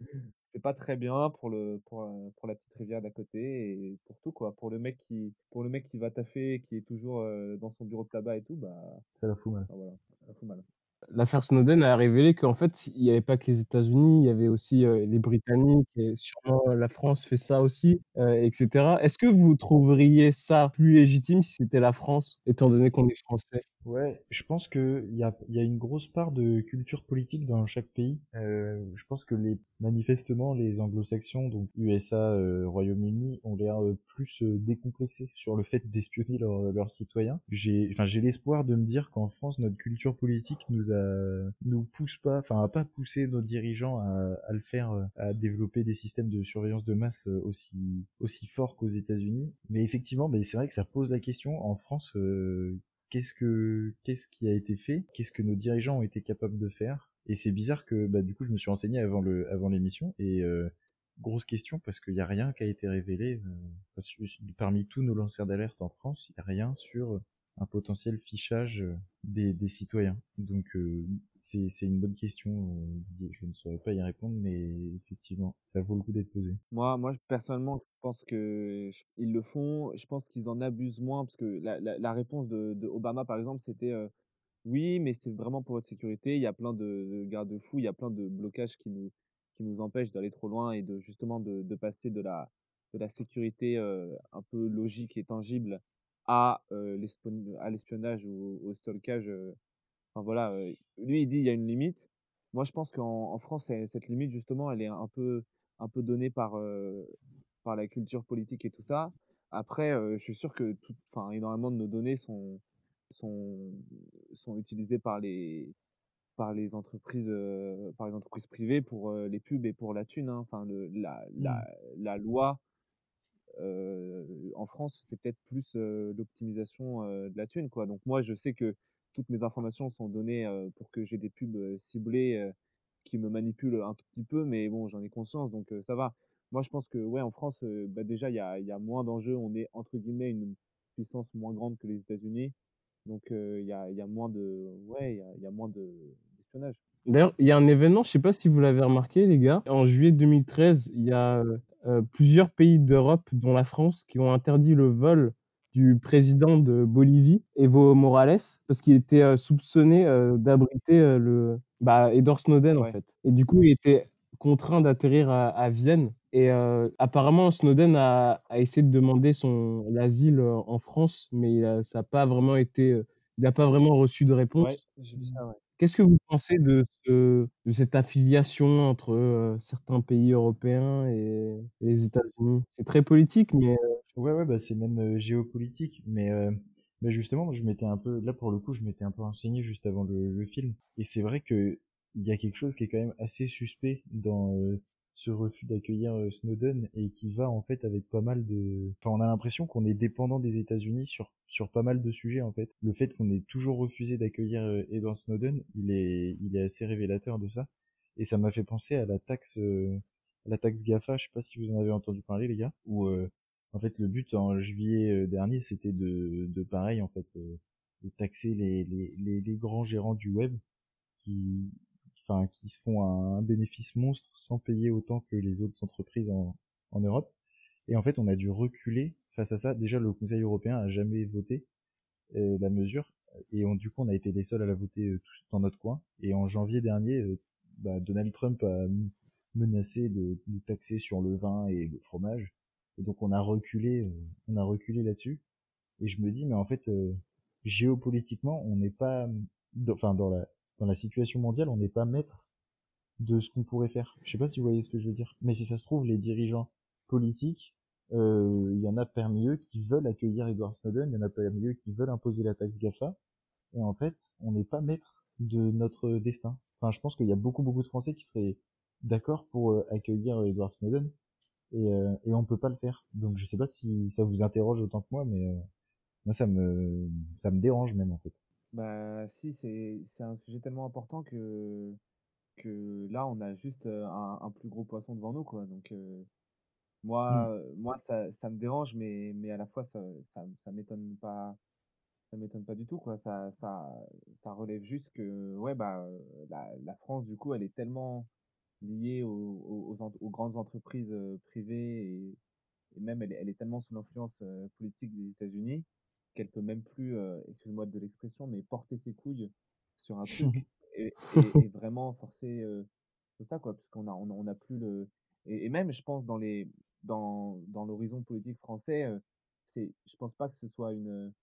c'est pas très bien pour le pour, pour la petite rivière d'à côté et pour tout quoi. Pour le mec qui pour le mec qui va taffer, qui est toujours dans son bureau de tabac et tout, bah ça la fout mal. Bah, voilà, ça la fout mal. L'affaire Snowden a révélé qu'en fait, il n'y avait pas que les États-Unis, il y avait aussi les Britanniques et sûrement la France fait ça aussi, etc. Est-ce que vous trouveriez ça plus légitime si c'était la France, étant donné qu'on est français? Ouais, je pense que il y a, y a une grosse part de culture politique dans chaque pays. Euh, je pense que les manifestement les Anglo-Saxons, donc USA, Royaume-Uni, ont l'air plus décomplexés sur le fait d'espionner leurs citoyens. J'ai, enfin, j'ai l'espoir de me dire qu'en France, notre culture politique nous nous pousse pas, enfin, à pas pousser nos dirigeants à, à, le faire, à développer des systèmes de surveillance de masse aussi aussi forts qu'aux États-Unis. Mais effectivement, mais c'est vrai que ça pose la question en France. Qu'est-ce que qu'est-ce qui a été fait? Qu'est-ce que nos dirigeants ont été capables de faire? Et c'est bizarre que bah, du coup, je me suis renseigné avant le avant l'émission et euh, grosse question parce qu'il n'y a rien qui a été révélé euh, parmi tous nos lanceurs d'alerte en France. Il n'y a rien sur un potentiel fichage euh, des, citoyens. Donc euh, c'est une bonne question. Euh, je ne saurais pas y répondre, mais effectivement, ça vaut le coup d'être posé. Moi, moi personnellement, je pense que ils le font. Je pense qu'ils en abusent moins parce que la, réponse de, Obama, par exemple, c'était oui, mais c'est vraiment pour votre sécurité. Il y a plein de, de garde-fous, il y a plein de blocages qui nous qui nous empêchent d'aller trop loin et de justement de passer de la de la sécurité un peu logique et tangible à l'espionnage ou au stalkage. Enfin voilà, lui il dit il y a une limite. Moi je pense qu'en en France cette limite justement elle est un peu un peu donnée par par la culture politique et tout ça. Après je suis sûr que tout, enfin énormément de nos données sont sont sont utilisées par les par les entreprises par les entreprises privées pour les pubs et pour la thune. Hein. Enfin le la la mmh. la loi en France, c'est peut-être plus l'optimisation de la thune, quoi. Donc moi, je sais que toutes mes informations sont données pour que j'ai des pubs ciblées qui me manipulent un tout petit peu, mais bon, j'en ai conscience, donc ça va. Moi, je pense que ouais, en France, bah, déjà, il y a, moins d'enjeux. On est entre guillemets une puissance moins grande que les États-Unis, donc il y a, moins de ouais, il y a moins de D'ailleurs, il y a un événement, je sais pas si vous l'avez remarqué, les gars. En juillet 2013, il y a euh, plusieurs pays d'Europe, dont la France, qui ont interdit le vol du président de Bolivie, Evo Morales, parce qu'il était euh, soupçonné euh, d'abriter le bah, Edward Snowden en fait. Et du coup, il était contraint d'atterrir à, Vienne. Et apparemment, Snowden a, a, essayé de demander son l'asile en France, mais il ça n'a pas vraiment été, il n'a pas vraiment reçu de réponse. Ouais, ça. Ouais. Qu'est-ce que vous pensez de, ce, de cette affiliation entre euh, certains pays européens et, les États-Unis? C'est très politique, mais euh, ouais, ouais, bah c'est même géopolitique. Mais, mais justement, je m'étais un peu, là pour le coup, je m'étais un peu renseigné juste avant le, le film, et c'est vrai que il y a quelque chose qui est quand même assez suspect dans ce refus d'accueillir Snowden et qui va en fait avec pas mal de enfin on a l'impression qu'on est dépendant des États-Unis sur sur pas mal de sujets en fait. Le fait qu'on ait toujours refusé d'accueillir Edward Snowden il est il est assez révélateur de ça. Et ça m'a fait penser à la taxe la taxe GAFA je sais pas si vous en avez entendu parler les gars où en fait le but en juillet dernier c'était de de pareil en fait de taxer les, les les les grands gérants du web qui enfin qui se font un, bénéfice monstre sans payer autant que les autres entreprises en, en Europe. Et en fait, on a dû reculer face à ça. Déjà, le Conseil européen a jamais voté euh, la mesure, et on, du coup, on a été les seuls à la voter euh, dans notre coin. Et en janvier dernier, euh, bah, Donald Trump a menacé de, de, taxer sur le vin et le fromage. Et donc, on a reculé, on a reculé là-dessus. Et je me dis, mais en fait, géopolitiquement, on n'est pas, enfin, dans la dans la situation mondiale, on n'est pas maître de ce qu'on pourrait faire. Je sais pas si vous voyez ce que je veux dire. Mais si ça se trouve, les dirigeants politiques, euh, il y en a parmi eux qui veulent accueillir Edward Snowden, il y en a parmi eux qui veulent imposer la taxe GAFA. Et en fait, on n'est pas maître de notre destin. Enfin, je pense qu'il y a beaucoup, beaucoup de Français qui seraient d'accord pour euh, accueillir Edward Snowden. Et, euh, et on peut pas le faire. Donc je sais pas si ça vous interroge autant que moi, mais euh, moi ça me ça me dérange même en fait. Bah si, c'est c'est un sujet tellement important que que là, on a juste, un un plus gros poisson devant nous, quoi. Donc Mmh. moi, moi ça ça me dérange, mais mais à la fois ça ça ça m'étonne pas ça m'étonne pas du tout, quoi. Ça ça ça relève juste que, ouais, bah, la la France, du coup, elle est tellement liée aux aux aux aux grandes entreprises, privées et et même elle est elle est tellement sous l'influence, politique des États-Unis qu'elle peut même plus, euh, excuse-moi de l'expression, mais porter ses couilles sur un (laughs) truc et, et, vraiment forcer euh, tout ça, quoi, parce qu'on a, on, a plus le. Et, même, je pense, dans les, dans, dans l'horizon politique français, euh, c'est, je pense pas que ce soit une,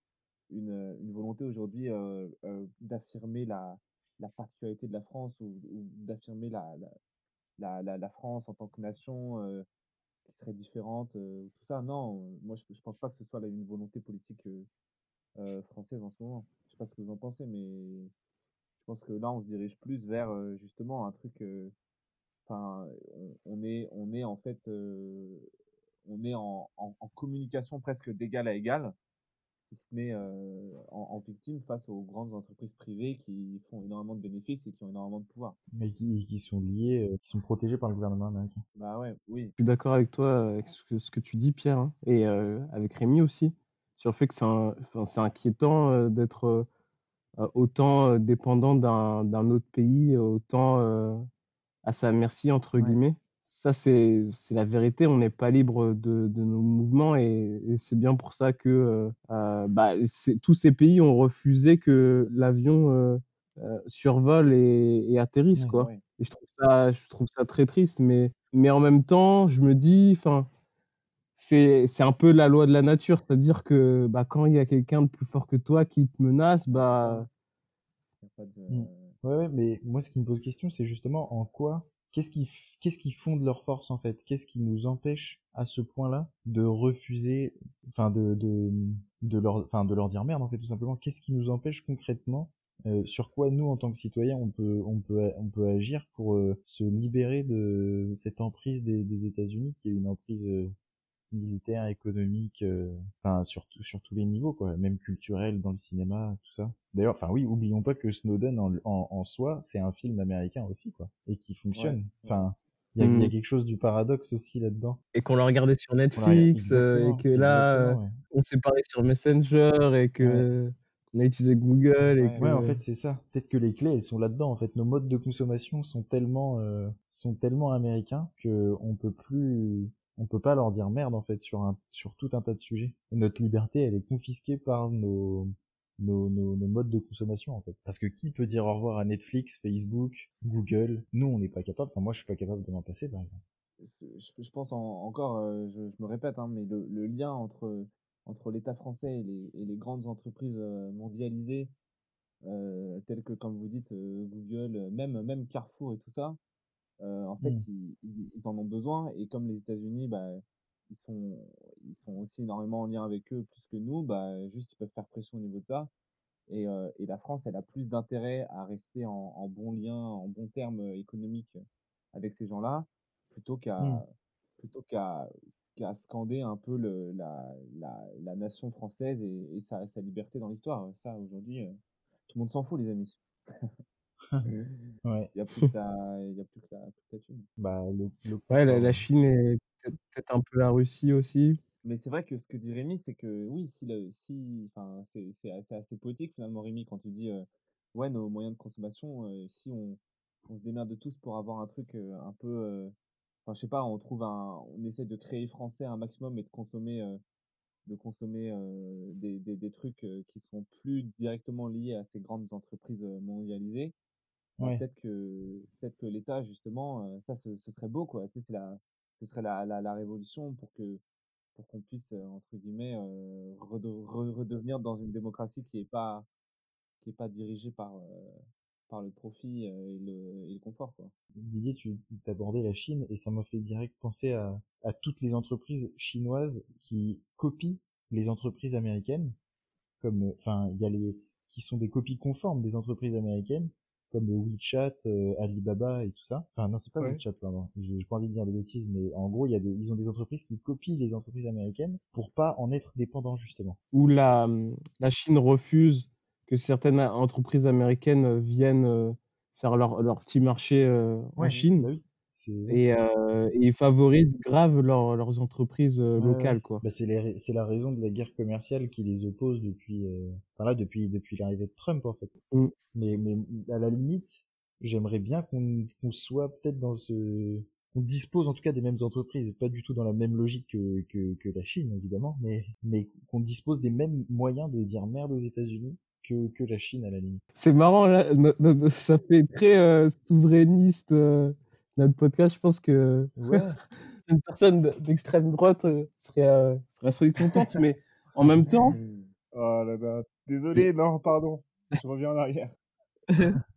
une, une volonté aujourd'hui euh, euh, d'affirmer la, la particularité de la France ou, ou d'affirmer la, la, la, la, France en tant que nation qui serait différente, euh, tout ça. Non, moi je, je pense pas que ce soit là, une volonté politique euh, française en ce moment. Je sais pas ce que vous en pensez, mais je pense que là, on se dirige plus vers euh, justement un truc. Euh, enfin, on, est, on est en fait, on est en, en, en, communication presque d'égal à égal, si ce n'est en, en, victime face aux grandes entreprises privées qui font énormément de bénéfices et qui ont énormément de pouvoir. Mais qui, qui sont liés, qui sont protégés par le gouvernement américain. Bah ouais, oui. Je suis d'accord avec toi, avec ce que, ce que tu dis, Pierre, hein, et avec Rémi aussi sur le fait que c'est enfin, inquiétant euh, d'être euh, euh, autant dépendant d'un autre pays, autant à sa merci, entre guillemets. Ça, c'est la vérité. On n'est pas libre de, de, nos mouvements et, et c'est bien pour ça que euh, bah, tous ces pays ont refusé que l'avion euh, survole et, et atterrisse. quoi. Et je trouve, ça, je trouve ça très triste. Mais, mais en même temps, je me dis, enfin, c'est c'est un peu la loi de la nature, c'est-à-dire que bah, quand il y a quelqu'un de plus fort que toi qui te menace, bah. Mmh. Ouais, ouais, mais moi, ce qui me pose question, c'est justement en quoi, qu'est-ce qui, qu'est-ce qui fonde leur force en fait? Qu'est-ce qui nous empêche à ce point-là de refuser, enfin de de de leur, enfin de leur dire merde en fait tout simplement? Qu'est-ce qui nous empêche concrètement euh, sur quoi nous en tant que citoyens on peut on peut on peut agir pour euh, se libérer de cette emprise des, des États-Unis qui est une emprise euh, militaire, économique, euh, enfin sur, sur tous les niveaux, quoi, même culturel dans le cinéma, tout ça. D'ailleurs, enfin oui, oublions pas que Snowden en, en, en soi, c'est un film américain aussi, quoi, et qui fonctionne. Enfin, il y, a, y, a, mm. quelque chose du paradoxe aussi là-dedans. Et qu'on l'a regardé sur Netflix, euh, et que là, euh, ouais. on s'est parlé sur Messenger, et que on a utilisé Google. Et ouais, que... ouais en fait, c'est ça. Peut-être que les clés, elles sont là-dedans. En fait, nos modes de consommation sont tellement, euh, sont tellement américains que on peut plus, on peut pas leur dire merde en fait sur un sur tout un tas de sujets. Et notre liberté, elle est confisquée par nos nos, nos, nos modes de consommation en fait. Parce que qui peut dire au revoir à Netflix, Facebook, Google? Nous, on n'est pas capable. Enfin, moi, je suis pas capable de m'en passer, par exemple. Je, je pense en, encore, euh, je, je, me répète, hein, mais le, le, lien entre entre l'État français et les, et les grandes entreprises euh, mondialisées, euh, telles que, comme vous dites, euh, Google, même même Carrefour et tout ça, en fait, mmh. ils, ils, ils, en ont besoin. Et comme les États-Unis, bah, ils sont, ils sont aussi énormément en lien avec eux plus que nous, bah, juste ils peuvent faire pression au niveau de ça. Et, et la France, elle a plus d'intérêt à rester en, en bon lien, en bon terme économique avec ces gens-là, plutôt qu'à Mmh. plutôt qu'à qu'à scander un peu le, la, la, la nation française et, et sa, sa liberté dans l'histoire. Ça, aujourd'hui, tout le monde s'en fout, les amis. (laughs) ouais. Il n'y a plus que la, il y a plus que la, plus que. Bah, le, le Ouais, la, hein. Chine est peut-être un peu la Russie aussi. Mais c'est vrai que ce que dit Rémi, c'est que oui, si le, si, enfin, c'est, c'est assez, assez poétique finalement, Rémi, quand tu dis, euh, ouais, nos moyens de consommation, euh, si on, on se démerde tous pour avoir un truc euh, un peu, enfin, je sais pas, on trouve un, on essaie de créer français un maximum et de consommer, de consommer euh, des, des, des trucs euh, qui sont plus directement liés à ces grandes entreprises mondialisées. Bah, Ouais. peut-être que, peut-être que l'État, justement, ça, ce, ce serait beau, quoi. Tu sais, c'est la, ce serait la, la, la révolution pour que, pour qu'on puisse, entre guillemets, euh, rede- re- redevenir dans une démocratie qui est pas, qui est pas dirigée par, euh, par le profit et le, et le confort, quoi. Didier, tu abordé la Chine et ça m'a fait direct penser à, à toutes les entreprises chinoises qui copient les entreprises américaines, comme, enfin, il y a les qui sont des copies conformes des entreprises américaines, comme le WeChat, euh, Alibaba et tout ça. Enfin, non, c'est pas Ouais. WeChat, pardon. J'ai pas envie de dire des bêtises, mais en gros, il y a des, ils ont des entreprises qui copient les entreprises américaines pour pas en être dépendants justement. Où la, la Chine refuse que certaines entreprises américaines viennent euh, faire leur, leur petit marché euh, en Chine. bah oui. Et, euh, et ils favorisent grave leur- leurs entreprises euh, locales, quoi. Bah, c'est la raison de la guerre commerciale qui les oppose depuis, euh, enfin là, depuis, depuis l'arrivée de Trump, en fait. Mm. Mais, mais, à la limite, j'aimerais bien qu'on soit peut-être dans ce, on dispose en tout cas des mêmes entreprises, pas du tout dans la même logique que, que, que la Chine, évidemment, mais, mais qu'on dispose des mêmes moyens de dire merde aux États-Unis que, que la Chine, à la limite. C'est marrant, là, ça fait très euh, souverainiste, euh, notre podcast. Je pense que Ouais. (laughs) une personne d'extrême droite euh, serait, euh, serait assez contente, mais en même (laughs) temps, Oh là là. Désolé, non, pardon. Je reviens en arrière. (laughs)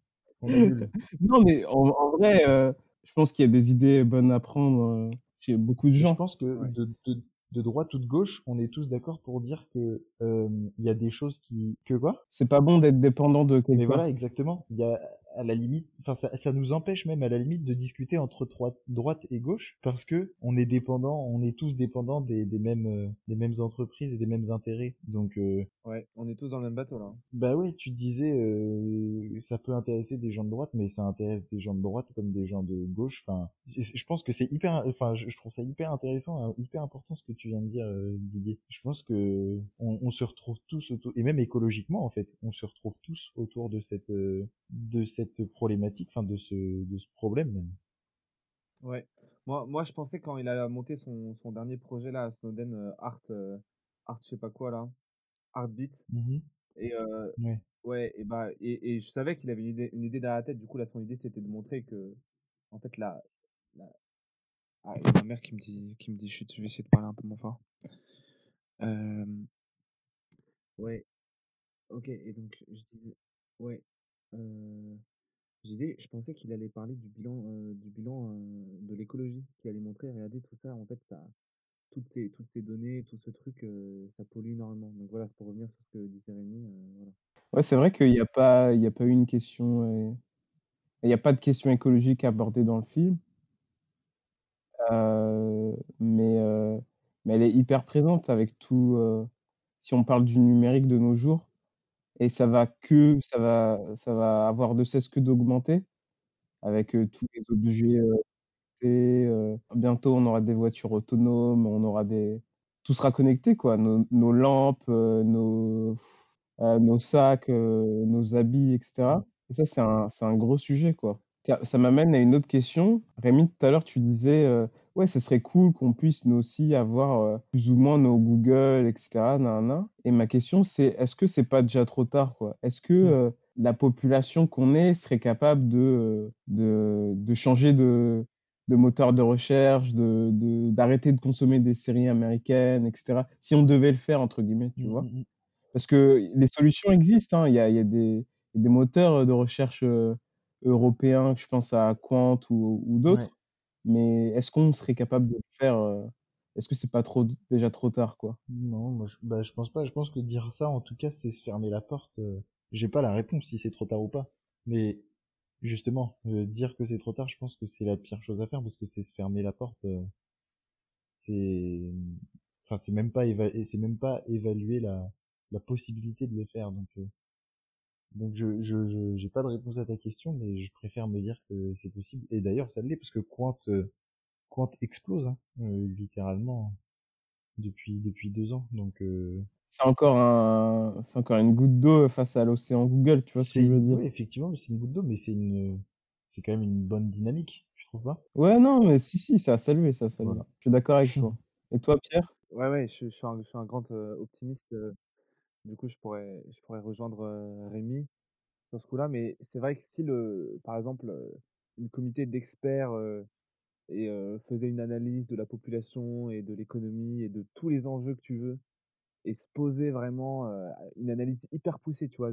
Non, mais en, en vrai, euh, je pense qu'il y a des idées bonnes à prendre euh, chez beaucoup de Je gens. pense que Ouais. de, de, de droite ou de gauche, on est tous d'accord pour dire que euh, il y a des choses qui que quoi? C'est pas bon d'être dépendant de Mais quelqu'un. voilà, exactement. Il y a à la limite, enfin ça, ça nous empêche même à la limite de discuter entre droite, droite et gauche parce que on est dépendant, on est tous dépendants des, des mêmes euh, des mêmes entreprises et des mêmes intérêts. Donc euh, Ouais, on est tous dans le même bateau, là. bah ouais, tu disais euh, ça peut intéresser des gens de droite, mais ça intéresse des gens de droite comme des gens de gauche. Enfin, je pense que c'est hyper, enfin, je je trouve ça hyper intéressant, hein, hyper important ce que tu viens de dire, euh, Didier. Je pense que on, on se retrouve tous autour, et même écologiquement en fait, on se retrouve tous autour de cette euh, de cette problématique, enfin de ce de ce problème même. Ouais. Moi, moi, je pensais quand il a monté son, son dernier projet, là, Snowden, euh, Art, euh, Art, je sais pas quoi, là. Artbeat. Et, euh, Ouais. Ouais, et bah et, et je savais qu'il avait une idée, une idée dans la tête. Du coup, là, son idée, c'était de montrer que, en fait, la, la... Ah, ma mère qui me dit, qui me dit, chut, je vais essayer de parler un peu moins fort. Euh... Ouais, ok. Et donc, je disais, ouais, je disais, je pensais qu'il allait parler du bilan, du bilan de l'écologie, qu'il allait montrer, regardez tout ça, en fait, ça, toutes ces, toutes ces données, tout ce truc, ça pollue énormément. Donc voilà, c'est pour revenir sur ce que disait Rémi. voilà. Ouais, c'est vrai qu'il n'y a pas, il y a pas eu une question, il n'y a pas de question écologique abordée dans le film, mais, mais elle est hyper présente avec tout. si on parle du numérique de nos jours, et ça va que, ça va, ça va avoir de cesse que d'augmenter avec euh, tous les objets. euh, euh, bientôt, on aura des voitures autonomes, on aura des, tout sera connecté, quoi. Nos, lampes, euh, nos, nos sacs, nos habits, etc. Et ça, c'est un, c'est un gros sujet, quoi. Ça, ça m'amène à une autre question. Rémi, tout à l'heure, tu disais, ouais, ce serait cool qu'on puisse nous aussi avoir euh, plus ou moins nos Google, etc. nanana. Et ma question, c'est, est-ce que c'est pas déjà trop tard, quoi? Est-ce que euh, la population qu'on est serait capable de, euh, de, de changer de, de moteur de recherche, de, de, d'arrêter de consommer des séries américaines, etc. Si on devait le faire, entre guillemets, tu Mm, vois? mm, mm. Parce que les solutions existent, hein. Il y a, y a des, des moteurs de recherche européens, je pense à Quant ou, ou d'autres. Ouais. Mais est-ce qu'on serait capable de le faire euh, Est-ce que c'est pas trop déjà trop tard, quoi? Non, moi je, bah, je pense pas. Je pense que dire ça, en tout cas, c'est se fermer la porte euh, j'ai pas la réponse si c'est trop tard ou pas. Mais justement, euh, dire que c'est trop tard, je pense que c'est la pire chose à faire parce que c'est se fermer la porte. Euh, c'est, enfin, c'est même pas évaluer, c'est même pas évaluer la, la possibilité de le faire. Donc, donc je, je, j'ai pas de réponse à ta question, mais je préfère me dire que c'est possible. Et d'ailleurs, ça l'est parce que Quant, Quant explose, hein, littéralement depuis depuis deux ans. Donc euh, c'est encore un c'est encore une goutte d'eau face à l'océan Google, tu vois ce que je veux dire Oui, effectivement, c'est une goutte d'eau, mais c'est une c'est quand même une bonne dynamique, tu trouves pas? Ouais, non, mais si si, ça a salué, ça a salué. Je suis d'accord avec toi. (laughs) Et toi, Pierre? Ouais, ouais, je, je, suis un, je suis un grand euh, optimiste. Euh, du coup, je pourrais je pourrais rejoindre Rémi sur ce coup-là, mais c'est vrai que si le par exemple une comité d'experts et faisait une analyse de la population et de l'économie et de tous les enjeux que tu veux et se poser vraiment une analyse hyper poussée, tu vois.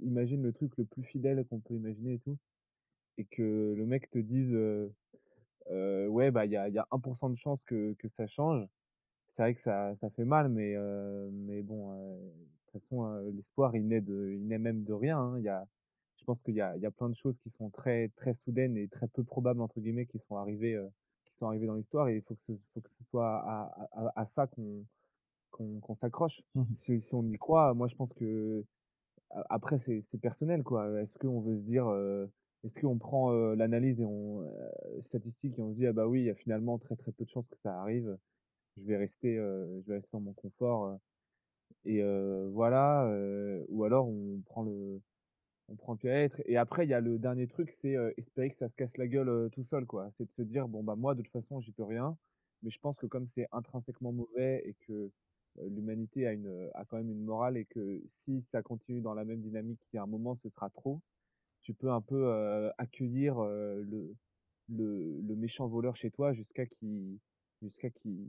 imagine le truc le plus fidèle qu'on peut imaginer et tout, et que le mec te dise ouais bah il y a, y a 1% de chance que, que ça change. C'est vrai que ça, ça fait mal, mais mais bon, de toute façon l'espoir il naît de, il naît même de rien. Hein. Il y a, je pense qu'il y a, il y a plein de choses qui sont très très soudaines et très peu probables entre guillemets qui sont arrivées qui sont arrivés dans l'histoire et il faut que ce, faut que ce soit à, à, à ça qu'on qu'on s'accroche. Mmh si, si, on y croit, moi je pense que après c'est personnel quoi. Est-ce qu'on veut se dire, est-ce qu'on prend l'analyse et on statistique et on se dit ah bah oui il y a finalement très très peu de chances que ça arrive. Je vais rester, je vais rester dans mon confort et voilà. ou alors on prend le on prend le être. Et après, il y a le dernier truc, c'est espérer que ça se casse la gueule tout seul, quoi. C'est de se dire, bon, bah, moi, de toute façon, j'y peux rien. Mais je pense que comme c'est intrinsèquement mauvais et que l'humanité a, une, a quand même une morale et que si ça continue dans la même dynamique, il y a un moment, ce sera trop, tu peux un peu accueillir le, le, le, méchant voleur chez toi jusqu'à qu'il jusqu'à qui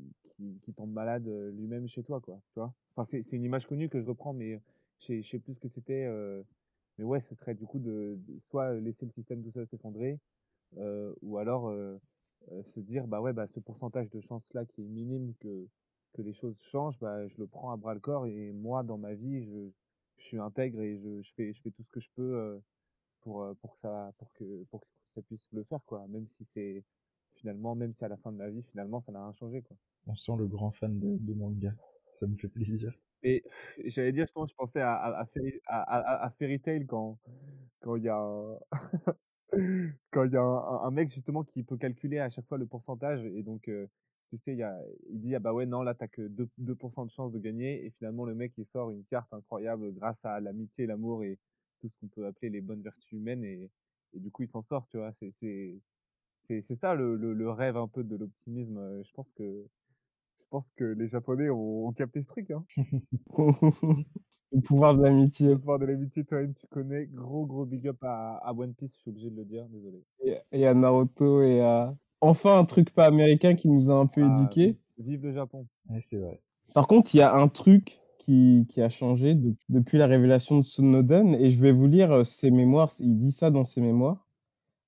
qui tombe malade lui-même chez toi, quoi. Tu vois? Enfin, c'est une image connue que je reprends, mais je sais plus ce que c'était. Mais ouais, ce serait du coup de, soit laisser le système tout seul s'effondrer, euh, ou alors euh, euh, se dire bah ouais bah ce pourcentage de chance là qui est minime que que les choses changent, bah je le prends à bras le corps et moi dans ma vie je, je suis intègre et je, je fais je fais tout ce que je peux euh, pour pour que ça pour que pour que ça puisse le faire quoi, même si c'est finalement même si à la fin de ma vie finalement ça n'a rien changé quoi. On sent le grand fan de, de manga, ça me fait plaisir. Et (laughs) j'allais dire justement, je pensais à, à, à, à, Fairy Tail quand quand il y a un, (laughs) quand il y a un, mec justement qui peut calculer à chaque fois le pourcentage. Et donc tu sais il, y a, il dit ah bah ouais non là t'as que 2%, 2 de chance de gagner. Et finalement le mec il sort une carte incroyable grâce à l'amitié, l'amour et tout ce qu'on peut appeler les bonnes vertus humaines. Et, et du coup il s'en sort tu vois. C'est c'est c'est ça le, le, le, rêve un peu de l'optimisme je pense que je pense que les Japonais ont, capté ce truc. Hein. (laughs) le pouvoir de l'amitié. Le pouvoir de l'amitié, toi-même, tu connais. Gros, gros big up à, One Piece, je suis obligé de le dire, désolé. Et, à Naruto et à. Enfin, un truc pas américain qui nous a un peu ah, éduqués. Vive le Japon. Ouais, c'est vrai. Par contre, il y a un truc qui, qui a changé depuis la révélation de Snowden, et je vais vous lire ses mémoires. Il dit ça dans ses mémoires.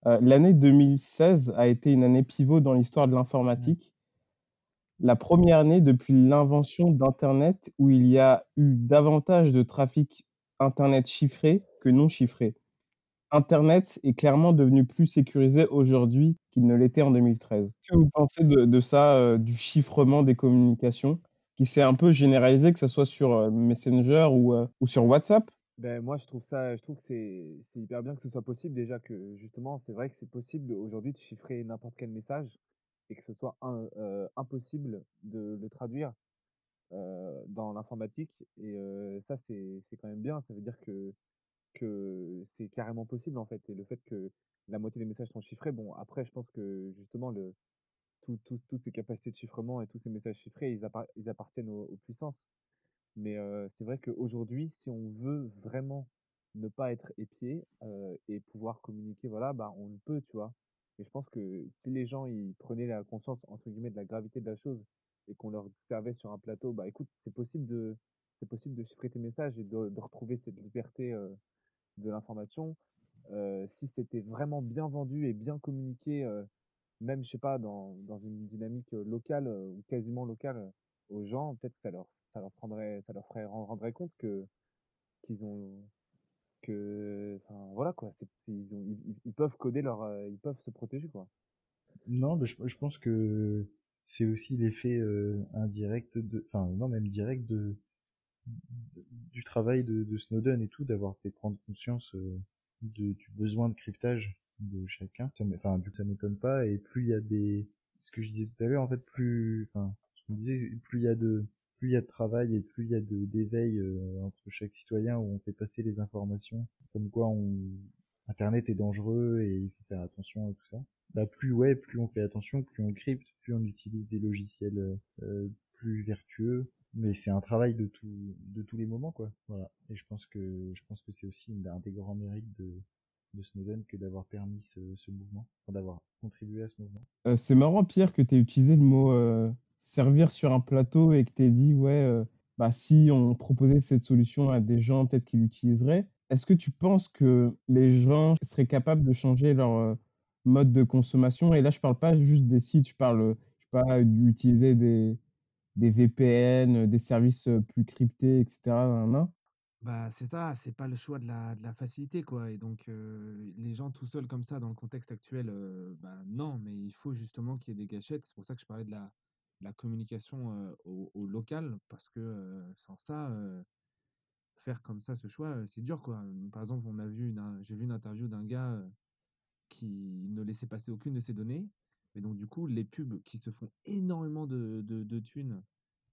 Euh, L'année 2016 a été une année pivot dans l'histoire de l'informatique la première année depuis l'invention d'Internet où il y a eu davantage de trafic Internet chiffré que non chiffré. Internet est clairement devenu plus sécurisé aujourd'hui qu'il ne l'était en 2013. Que vous pensez de, ça, euh, du chiffrement des communications, qui s'est un peu généralisé, que ce soit sur euh, Messenger ou, euh, ou sur WhatsApp? Ben, moi, je trouve ça, je trouve que c'est, c'est hyper bien que ce soit possible. Déjà que, justement, c'est vrai que c'est possible aujourd'hui de chiffrer n'importe quel message et que ce soit impossible de le traduire dans l'informatique. Et ça, c'est quand même bien. Ça veut dire que, que c'est carrément possible, en fait. Et le fait que la moitié des messages sont chiffrés, bon, après, je pense que justement, le, toutes ces capacités de chiffrement et tous ces messages chiffrés, ils, ils appartiennent aux, puissances. Mais c'est vrai qu'aujourd'hui, si on veut vraiment ne pas être épié et pouvoir communiquer, voilà, bah, on le peut, tu vois. Et je pense que si les gens ils prenaient la conscience entre guillemets de la gravité de la chose et qu'on leur servait sur un plateau, bah écoute, c'est possible de c'est possible de chiffrer tes messages et de, retrouver cette liberté de l'information. Si c'était vraiment bien vendu et bien communiqué, même je sais pas dans, dans une dynamique locale ou quasiment locale aux gens, peut-être ça leur ça leur prendrait ça leur ferait rendrait compte que qu'ils ont que, enfin, voilà quoi, c'est, ils, ont, ils, peuvent coder leur, euh, ils peuvent se protéger quoi. Non, mais je, je pense que c'est aussi l'effet euh, indirect de, enfin non même direct de, du travail de, de, Snowden et tout, d'avoir fait prendre conscience euh, de, du besoin de cryptage de chacun. Enfin, ça m'étonne pas. Et plus il y a des, ce que je disais tout à l'heure, en fait, plus, enfin, me disais, plus il y a de, plus il y a de travail et plus il y a de d'éveil euh, entre chaque citoyen où on fait passer les informations, comme quoi on, Internet est dangereux et il faut faire attention à tout ça. Bah plus ouais, plus on fait attention, plus on crypte, plus on utilise des logiciels euh, plus vertueux. Mais c'est un travail de tout, de tous les moments quoi. Voilà. Et je pense que je pense que c'est aussi un des grands mérites de de Snowden que d'avoir permis ce, ce mouvement, d'avoir contribué à ce mouvement. Euh, c'est marrant Pierre que tu utilisé le mot euh, servir sur un plateau et que tu dit ouais euh, bah si on proposait cette solution à des gens peut-être qu'ils l'utiliseraient. Est-ce que tu penses que les gens seraient capables de changer leur euh, mode de consommation? Et là je parle pas juste des sites, je parle je sais pas d'utiliser des des VPN, des services plus cryptés, etc. Bah, c'est ça, c'est pas le choix de la, de la facilité, quoi. Et donc, les gens tout seuls comme ça, dans le contexte actuel, bah, non, mais il faut justement qu'il y ait des gâchettes. C'est pour ça que je parlais de la, la communication au, local, parce que sans ça, faire comme ça ce choix, c'est dur, quoi. Par exemple, on a vu j'ai vu une interview d'un gars qui ne laissait passer aucune de ses données. Et donc, du coup, les pubs qui se font énormément de, de, thunes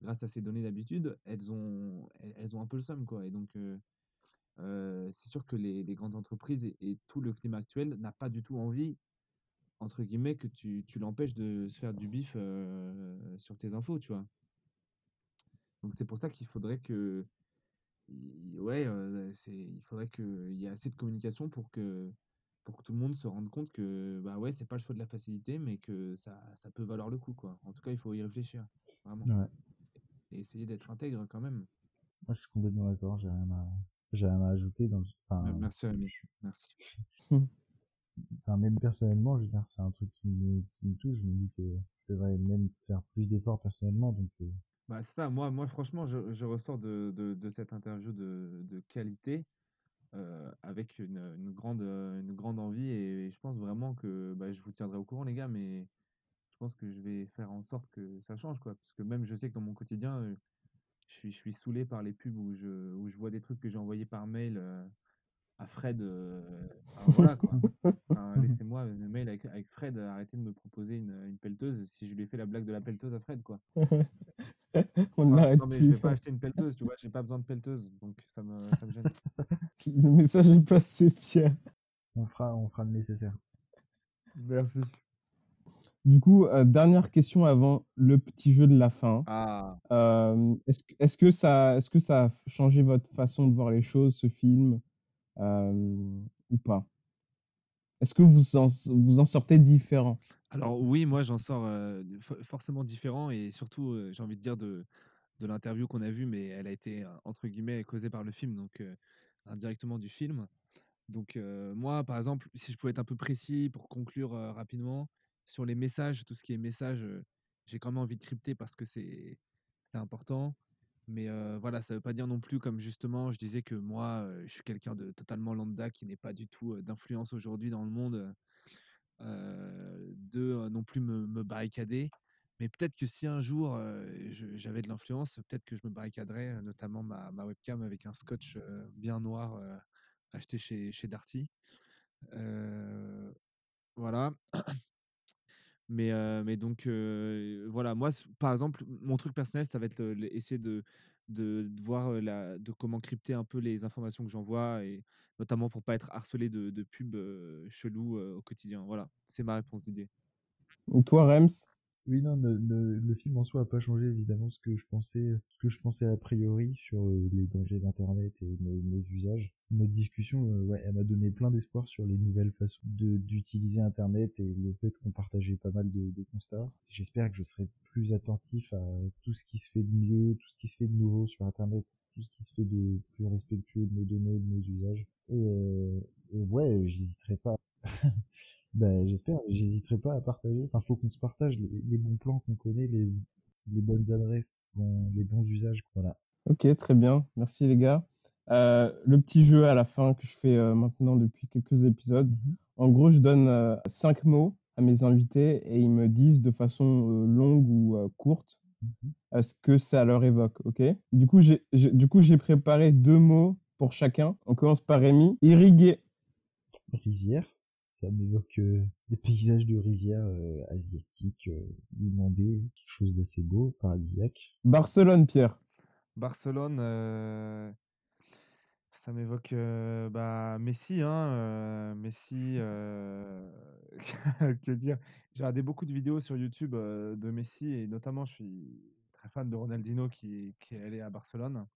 grâce à ces données d'habitude, elles ont, elles, ont un peu le somme, quoi. Et donc, c'est sûr que les, les grandes entreprises et, tout le climat actuel n'a pas du tout envie, entre guillemets, que tu, tu l'empêches de se faire du bif euh, sur tes infos, tu vois? Donc, c'est pour ça qu'il faudrait que, ouais, c'est, il faudrait qu'il y ait assez de communication pour que, pour que tout le monde se rende compte que, bah ouais, c'est pas le choix de la facilité, mais que ça, ça peut valoir le coup, quoi. En tout cas, il faut y réfléchir, vraiment. Ouais et essayer d'être intègre quand même. Moi, je suis complètement d'accord. J'ai rien à, j'ai rien à ajouter dans. Enfin, merci Rémi. Merci. (laughs) enfin, même personnellement, je veux dire, c'est un truc qui me, qui me touche. Je me dis que je devrais même faire plus d'efforts personnellement. Donc. Euh. Bah, c'est ça. Moi, moi, franchement, je, je ressors de, de, de, cette interview de, de qualité. Euh, avec une, une, grande, une grande envie et, je pense vraiment que bah, je vous tiendrai au courant les gars mais je pense que je vais faire en sorte que ça change, quoi. Parce que même, je sais que dans mon quotidien, euh, je suis, je suis saoulé par les pubs où je, où je vois des trucs que j'ai envoyés par mail euh, à Fred. Euh, voilà, quoi. (laughs) Laissez-moi un mail avec, avec, Fred, arrêtez de me proposer une, une, pelleteuse si je lui ai fait la blague de la pelleteuse à Fred, quoi. (laughs) On non, mais je vais pas (laughs) acheter une pelleteuse, tu vois, j'ai pas besoin de pelleteuse, donc ça me, ça me gêne. Le message est passé, Pierre. On fera, on fera le nécessaire. Merci. Du coup, euh, dernière question avant le petit jeu de la fin. Ah. Euh, est-ce, est que ça, est-ce que ça a changé votre façon de voir les choses, ce film, euh, ou pas Est-ce que vous en, vous en sortez différent? Alors oui, moi j'en sors forcément différent et surtout, j'ai envie de dire de, de l'interview qu'on a vue, mais elle a été entre guillemets causée par le film, donc indirectement du film. Donc moi, par exemple, si je pouvais être un peu précis pour conclure rapidement, sur les messages, tout ce qui est message, j'ai quand même envie de crypter parce que c'est important. Mais voilà, ça ne veut pas dire non plus, comme justement, je disais que moi, je suis quelqu'un de totalement lambda qui n'est pas du tout d'influence aujourd'hui dans le monde, de non plus me, me barricader. Mais peut-être que si un jour j'avais de l'influence, peut-être que je me barricaderais, notamment ma, ma webcam avec un scotch bien noir acheté chez, chez Darty. voilà. Mais, mais donc, voilà, moi, par exemple, mon truc personnel, ça va être essayer de, de, voir la, de comment crypter un peu les informations que j'envoie, et notamment pour pas être harcelé de, de pubs chelous au quotidien. Voilà, c'est ma réponse d'idée. Toi, Rems? Oui, non, le, film en soi a pas changé évidemment ce que je pensais, ce que je pensais a priori sur euh, les dangers d'Internet et nos, usages. Notre discussion, euh, ouais, elle m'a donné plein d'espoir sur les nouvelles façons d'utiliser Internet et le fait qu'on partageait pas mal de, de constats. J'espère que je serai plus attentif à tout ce qui se fait de mieux, tout ce qui se fait de nouveau sur Internet, tout ce qui se fait de plus respectueux de nos données, de nos usages. Et, euh, et ouais, j'hésiterai pas. (laughs) Ben, j'espère. J'hésiterai pas à partager. Enfin, faut qu'on se partage les, bons plans qu'on connaît, les, les bonnes adresses, les bons usages. Voilà. Ok, très bien. Merci les gars. Euh, le petit jeu à la fin que je fais euh, maintenant depuis quelques épisodes. Mhm. En gros, je donne euh, cinq mots à mes invités et ils me disent de façon longue ou courte euh, ce que ça leur évoque. Ok? Du coup, j'ai du coup j'ai préparé deux mots pour chacun. On commence par Rémi. Irrigué. rizière. Ça m'évoque euh, des paysages de rizière euh, asiatiques, euh, inondés, quelque chose d'assez beau, paradisiaque. Barcelone, Pierre. Barcelone, euh, ça m'évoque euh, bah, Messi, hein, euh, Messi, euh, (laughs) que dire? J'ai regardé beaucoup de vidéos sur YouTube euh, de Messi et notamment je suis très fan de Ronaldinho qui, qui est allé à Barcelone.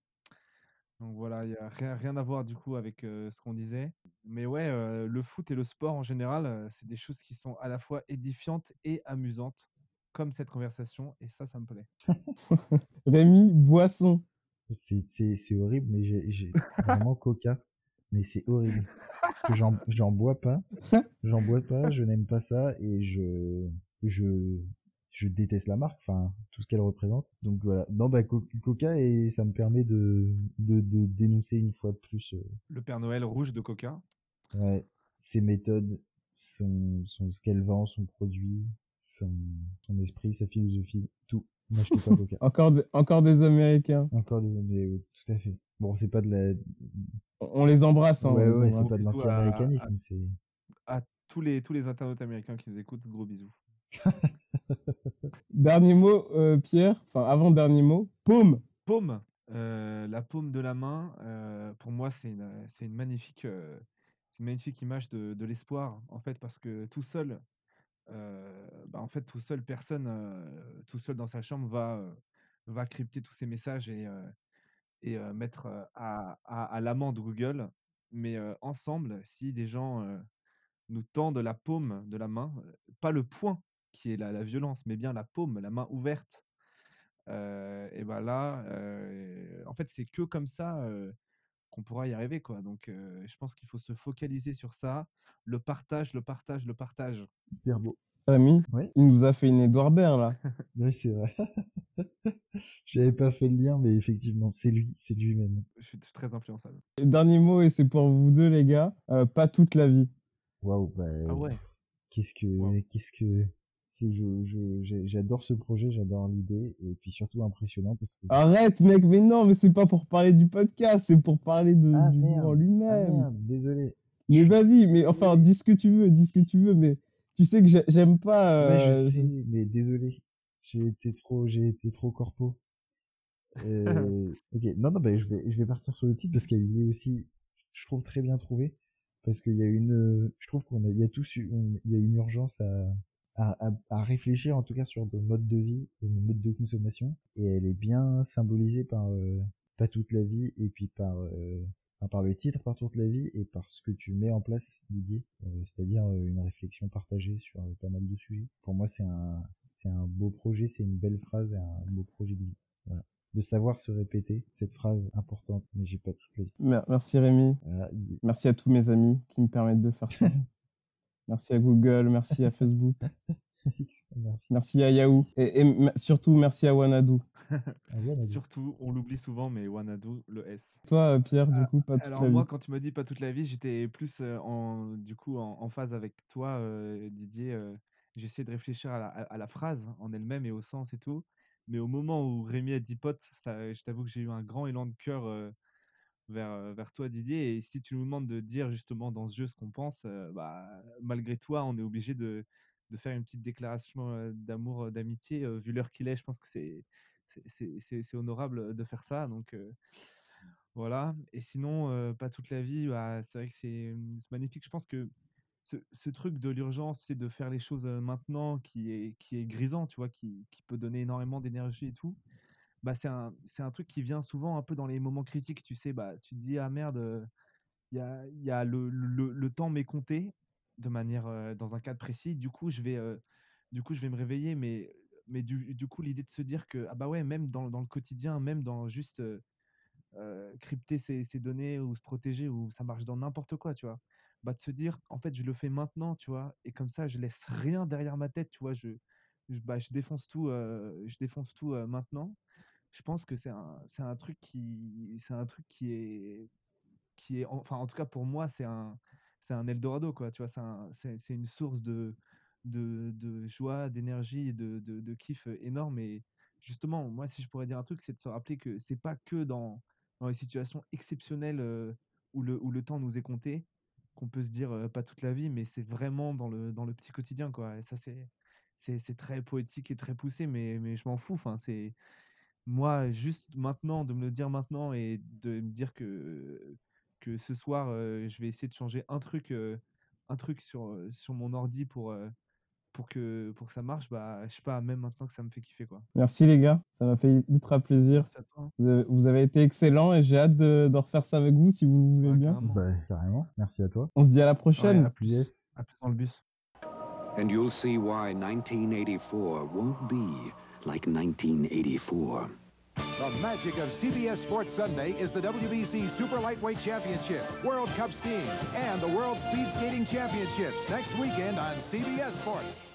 Donc voilà, il n'y a rien, rien à voir du coup avec euh, ce qu'on disait. Mais ouais, euh, le foot et le sport en général, euh, c'est des choses qui sont à la fois édifiantes et amusantes, comme cette conversation, et ça, ça me plaît. (laughs) Rémi, boisson. C'est, horrible, mais j'ai, j'ai (laughs) vraiment coca. Mais c'est horrible. Parce que j'en, j'en bois pas. (laughs) J'en bois pas, je n'aime pas ça et je, je, je déteste la marque, enfin, tout ce qu'elle représente. Donc voilà. Non, bah, co- coca et ça me permet de, de, de dénoncer une fois de plus, euh, Le Père Noël rouge de Coca. ouais, ses méthodes, son, son, ce qu'elle vend, son produit, son, son esprit, sa philosophie, tout. N'achetez pas coca. (laughs) Encore, des- encore des Américains. Encore des, oui, tout à fait. Bon, c'est pas de la, On les embrasse. Hein, ouais, c'est pas de l'anti-américanisme, c'est, À tous les, tous les internautes américains qui nous écoutent, gros bisous. (laughs) Dernier mot, euh, Pierre. Enfin, avant dernier mot. Paume. Paume, euh, la paume de la main, euh, pour moi, c'est une, une magnifique, une magnifique image de, de l'espoir, en fait, parce que tout seul, bah, en fait, tout seul, personne, tout seul dans sa chambre va, va crypter tous ces messages et, et mettre à, à, à l'amende Google. Mais ensemble, si des gens nous tendent la paume de la main, pas le poing qui est la, la violence, mais bien la paume, la main ouverte, euh, et ben là, euh, en fait, c'est que comme ça euh, qu'on pourra y arriver, quoi. Donc, euh, je pense qu'il faut se focaliser sur ça, le partage, le partage, le partage. hyper beau. Ouais. Il nous a fait une Edouard Baird, là. (laughs) Oui, c'est vrai. (laughs) J'avais pas fait le lien, mais effectivement, c'est lui, c'est lui-même. Je suis très influençable. Et dernier mot, et c'est pour vous deux, les gars. Euh, pas toute la vie. Waouh, bah, Ah ouais. qu'est-ce que, Wow. qu'est-ce que, c'est, je, j'adore ce projet, j'adore l'idée, et puis surtout impressionnant parce que. Arrête, mec, mais non, mais c'est pas pour parler du podcast, c'est pour parler de, Ah, du livre en Ah, lui-même. merde, désolé. mais vas-y, mais enfin, dis ce que tu veux, dis ce que tu veux, mais tu sais que j'ai- j'aime pas. Ouais, euh, je sais, mais désolé. J'ai été trop, j'ai été trop corpo. Euh, (laughs) ok, non, non, bah, je vais, je vais partir sur le titre parce qu'il est aussi, je trouve très bien trouvé. Parce qu'il y a une, euh, je trouve qu'on a, il y a tous, une- il y a une urgence à, à, à, à réfléchir en tout cas sur nos modes de vie et nos modes de consommation. Et elle est bien symbolisée par, euh, pas toute la vie et puis par, euh, enfin, par le titre par toute la vie et par ce que tu mets en place, Didier. Euh, c'est-à-dire euh, une réflexion partagée sur euh, pas mal de sujets. Pour moi, c'est un, c'est un beau projet, c'est une belle phrase et un beau projet de vie. Voilà. De savoir se répéter cette phrase importante, mais j'ai pas toute la vie. Mer- Merci Rémi, Voilà. merci à tous mes amis qui me permettent de faire ça. (laughs) merci à Google, merci à Facebook, (laughs) Merci. merci à Yahoo, et, surtout merci à Wanadu. Ah, Surtout, on l'oublie souvent, mais Wanadu, le S. Toi, euh, Pierre, du coup, pas toute Alors la moi, vie. quand tu m'as dit pas toute la vie, j'étais plus euh, en, du coup en, en phase avec toi, euh, Didier. euh, J'essayais de réfléchir à la, à- à la phrase en elle-même et au sens et tout. Mais au moment où Rémi a dit pote, ça, je t'avoue que j'ai eu un grand élan de cœur euh, vers, vers toi, Didier. Et si tu nous demandes de dire justement dans ce jeu ce qu'on pense, bah, malgré toi, on est obligé de, de faire une petite déclaration d'amour, d'amitié. vu l'heure qu'il est, je pense que c'est c'est- honorable de faire ça. Donc voilà. Et sinon, pas toute la vie, bah, c'est vrai que c'est c'est magnifique. Je pense que ce, ce truc de l'urgence, c'est de faire les choses maintenant qui est, qui est grisant, tu vois, qui, qui peut donner énormément d'énergie et tout. Bah, c'est un, un truc qui vient souvent un peu dans les moments critiques, tu sais, bah, tu te dis, ah merde, il y a, y a le, le, le temps m'est compté de manière, dans un cadre précis, du coup, je vais, du coup, je vais me réveiller, mais, mais du, du coup, l'idée de se dire que, ah bah ouais, même dans, dans le quotidien, même dans juste crypter ses, ses données ou se protéger, ou ça marche dans n'importe quoi, tu vois, bah de se dire, en fait, je le fais maintenant, tu vois, et comme ça, je laisse rien derrière ma tête, tu vois, je, je, bah, je défonce tout, je défonce tout maintenant. Je pense que c'est un, c'est un truc qui, c'est un truc qui est, qui est, enfin, en tout cas pour moi, c'est un, c'est un Eldorado, quoi. Tu vois, c'est, c'est, une source de, de, de joie, d'énergie, de, de, de, kiff énorme. Et justement, moi, si je pourrais dire un truc, c'est de se rappeler que c'est pas que dans, dans les situations exceptionnelles où, le, où le temps nous est compté qu'on peut se dire pas toute la vie, mais c'est vraiment dans le, dans le petit quotidien, quoi. Et ça, c'est, c'est, très poétique et très poussé, mais, mais je m'en fous. C'est moi, juste maintenant, de me le dire maintenant et de me dire que, que ce soir, je vais essayer de changer un truc, un truc sur, sur mon ordi pour, pour, que, pour que ça marche, bah, je sais pas, même maintenant que ça me fait kiffer. Quoi. Merci les gars, ça m'a fait ultra plaisir. Hein. Vous avez, été excellent et j'ai hâte de, refaire ça avec vous si vous voulez bien. Carrément. Bah, carrément. merci à toi. On se dit à la prochaine. à plus. À plus dans le bus. And you'll see why 1984 won't be like 1984. The magic of CBS Sports Sunday is the WBC Super Lightweight Championship, World Cup Skiing, and the World Speed Skating Championships next weekend on CBS Sports.